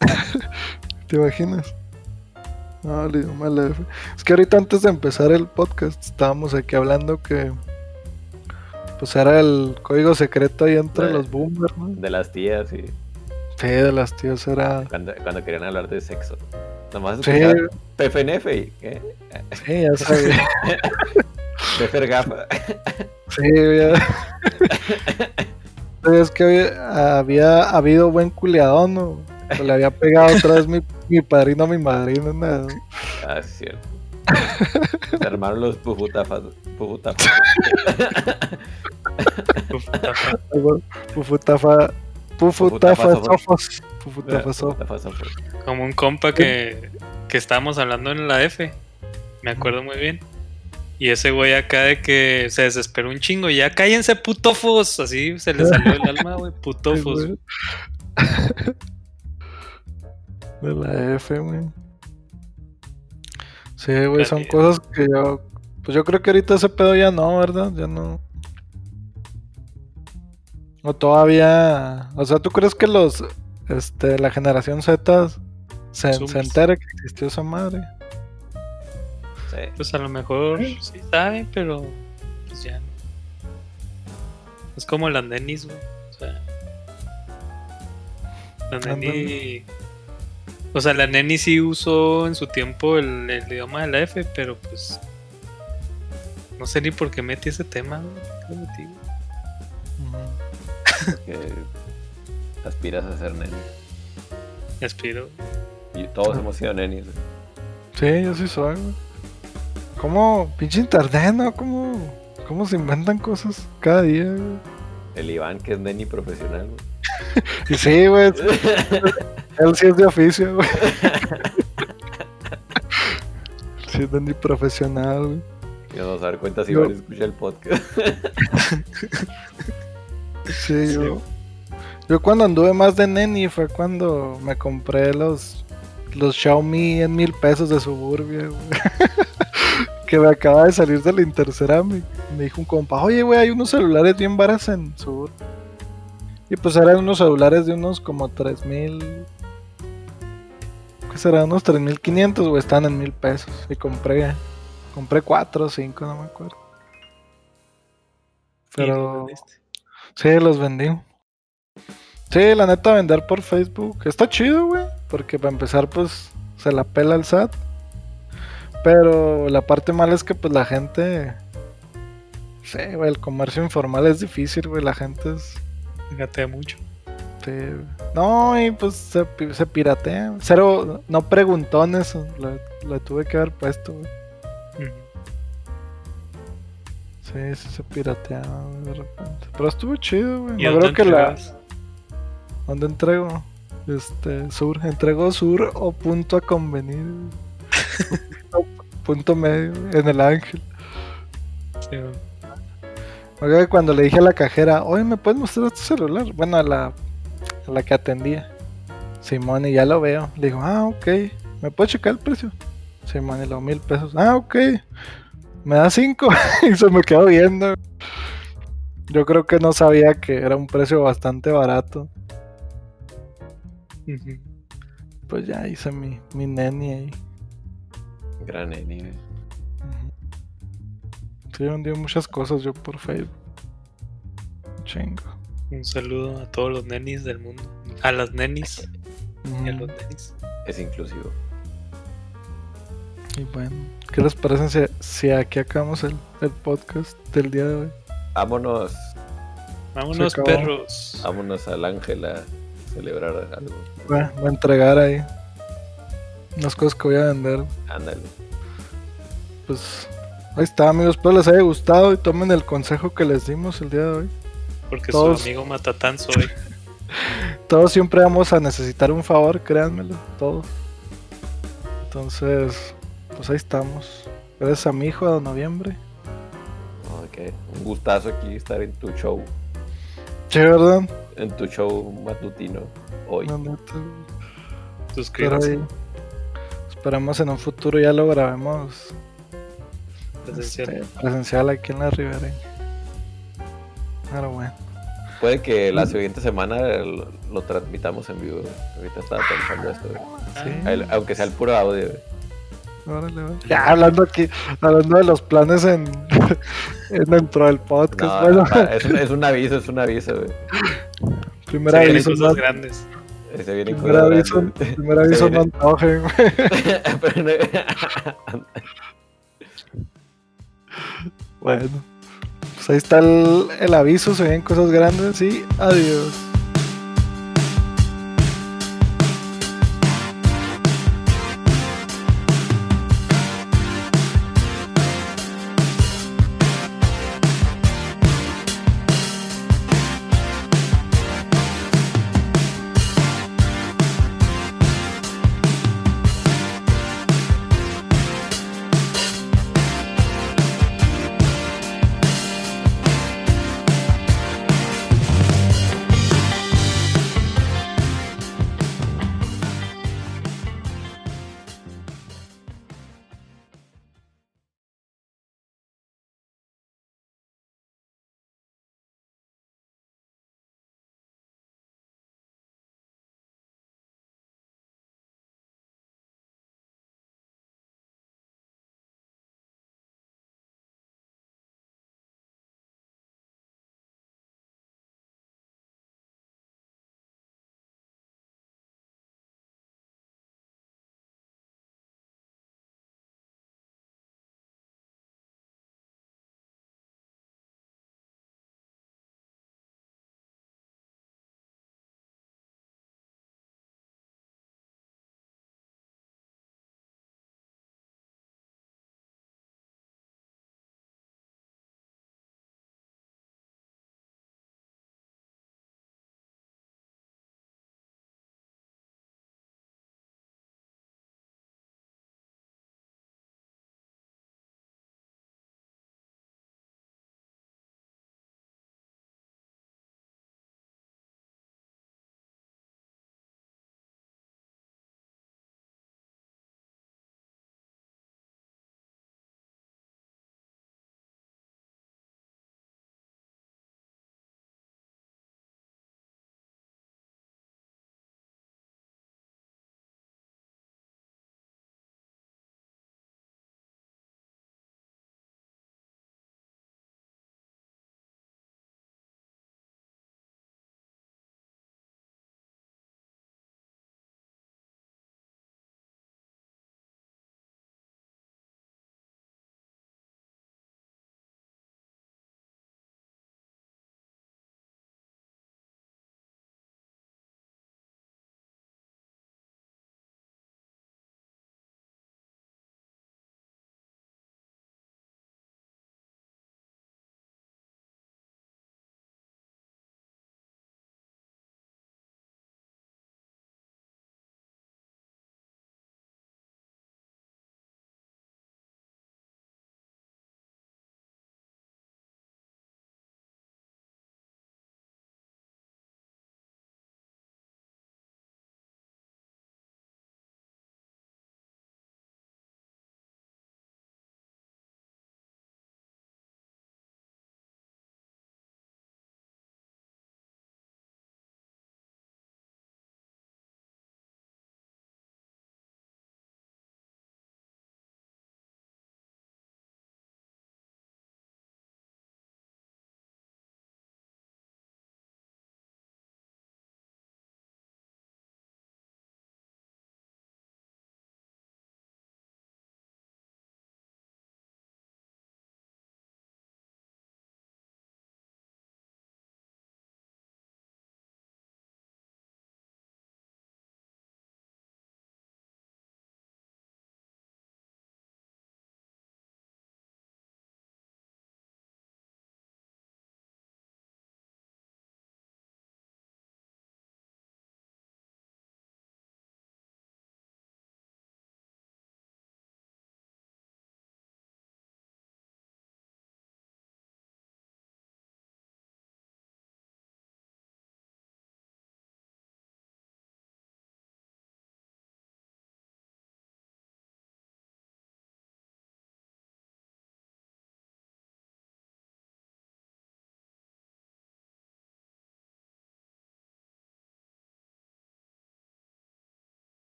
[LAUGHS] ¿Te imaginas? No, el idioma de la F. Es que ahorita antes de empezar el podcast estábamos aquí hablando que pues era el código secreto ahí entre los boomers, ¿no? De las tías, sí. Sí, de las tías era. Cuando, querían hablar de sexo. Nomás sí. PFNF. ¿qué? Sí, ya sabía. [LAUGHS] Pefer Gafa. Sí, ya. [LAUGHS] es que había, habido buen culeadón, ¿no? le había pegado otra vez mi, mi padrino a mi madrina. Nada. Ah, es cierto. Se armaron los pufutafas. Pufutafas. Pufutafa. Pufutafas. Como un compa que, que estábamos hablando en la F. Me acuerdo muy bien. Y ese güey acá de que se desesperó un chingo. Y ya cállense, putofos. Así se le salió el alma, güey. [LAUGHS] Putofos. [LAUGHS] de la F, güey. Sí, güey, son cosas que yo. Pues yo creo que ahorita ese pedo ya no, ¿verdad? Ya no. O todavía. O sea, ¿tú crees que los. Este, la generación Z se, se entera que existió esa madre? Pues a lo mejor sí sabe, pero pues ya no. Es como la nenis, güey. O sea, la neni. O sea, la neni sí usó en su tiempo el, idioma de la F, pero pues. No sé ni por qué metí ese tema, ¿Qué metí, [LAUGHS] aspiras a ser neni. Aspiro. Y todos hemos sido nenis, Sí, yo sí soy, güey. ¿Cómo? Pinche internet, ¿no? ¿Cómo, ¿Cómo se inventan cosas cada día, güey? El Iván, que es neni profesional, güey. [LAUGHS] y sí, güey. [LAUGHS] Él sí es de oficio, güey. sí es neni profesional, güey. Y vamos a dar cuenta si Iván escucha el podcast. [LAUGHS] sí, yo. Yo cuando anduve más de neni fue cuando me compré los los Xiaomi en mil pesos de suburbia, güey [LAUGHS] que me acaba de salir de la Interceramic. Me dijo un compa, oye, güey, hay unos celulares bien baratos en sur. Y pues eran unos celulares de unos como 3000. ¿Qué será? Unos 3500, güey, están en mil pesos. Y compré, compré 4 o 5, no me acuerdo. Pero. Sí, los vendí. Sí, la neta, vender por Facebook está chido, güey. Porque para empezar, pues se la pela el SAT. Pero la parte mala es que pues la gente... Sí, güey, el comercio informal es difícil, güey, la gente es... Gatea mucho. Sí, no, y pues se, se piratea. Cero, no preguntones, le, tuve que haber puesto, güey. Sí, se pirateaba de repente. Pero estuvo chido, güey. Me creo que la. ¿Dónde entrego? Este, sur. Entrego sur o punto a convenir. [LAUGHS] punto medio, en el ángel. Sí, güey. cuando le dije a la cajera, oye, ¿me puedes mostrar tu celular? Bueno, a la, a la que atendía. Simón, y ya lo veo. Le digo, ah, ok. ¿Me puedes checar el precio? Simón, y los mil pesos. Ah, ok me da 5 [LAUGHS] y se me quedó viendo. Yo creo que no sabía que era un precio bastante barato. Pues ya hice mi, mi neni ahí. Gran neni. Eh. Sí, vendí muchas cosas yo por Facebook. Chingo. Un saludo a todos los nenis del mundo. A las nenis. a los nenis. Es inclusivo. Y bueno, ¿qué les parece si, aquí acabamos el, podcast del día de hoy? Vámonos. Vámonos, perros. Vámonos al Ángel a celebrar algo. voy a entregar ahí unas cosas que voy a vender. Ándale. Pues ahí está, amigos. Espero les haya gustado y tomen el consejo que les dimos el día de hoy. Porque su amigo Matatán soy. [LAUGHS] todos siempre vamos a necesitar un favor, créanmelo, todos. Entonces, pues ahí estamos. Gracias a mi hijo de noviembre. Ok, un gustazo aquí estar en tu show. Sí, ¿verdad? En tu show matutino hoy. No, Suscríbete. Esperamos en un futuro ya lo grabemos presencial, este, presencial aquí en la Ribereña. Pero bueno. Puede que la siguiente semana lo, transmitamos en vivo. Ahorita estaba pensando esto. ¿Sí? aunque sea el puro audio. Ya hablando aquí, hablando de los planes en, [LAUGHS] dentro del podcast. es, un, aviso, es un aviso, güey. Primer aviso. Cosas grandes. Se viene primer aviso, [LAUGHS] primer aviso no antojen, [LAUGHS] bueno, pues ahí está el, el aviso, se ven cosas grandes y adiós.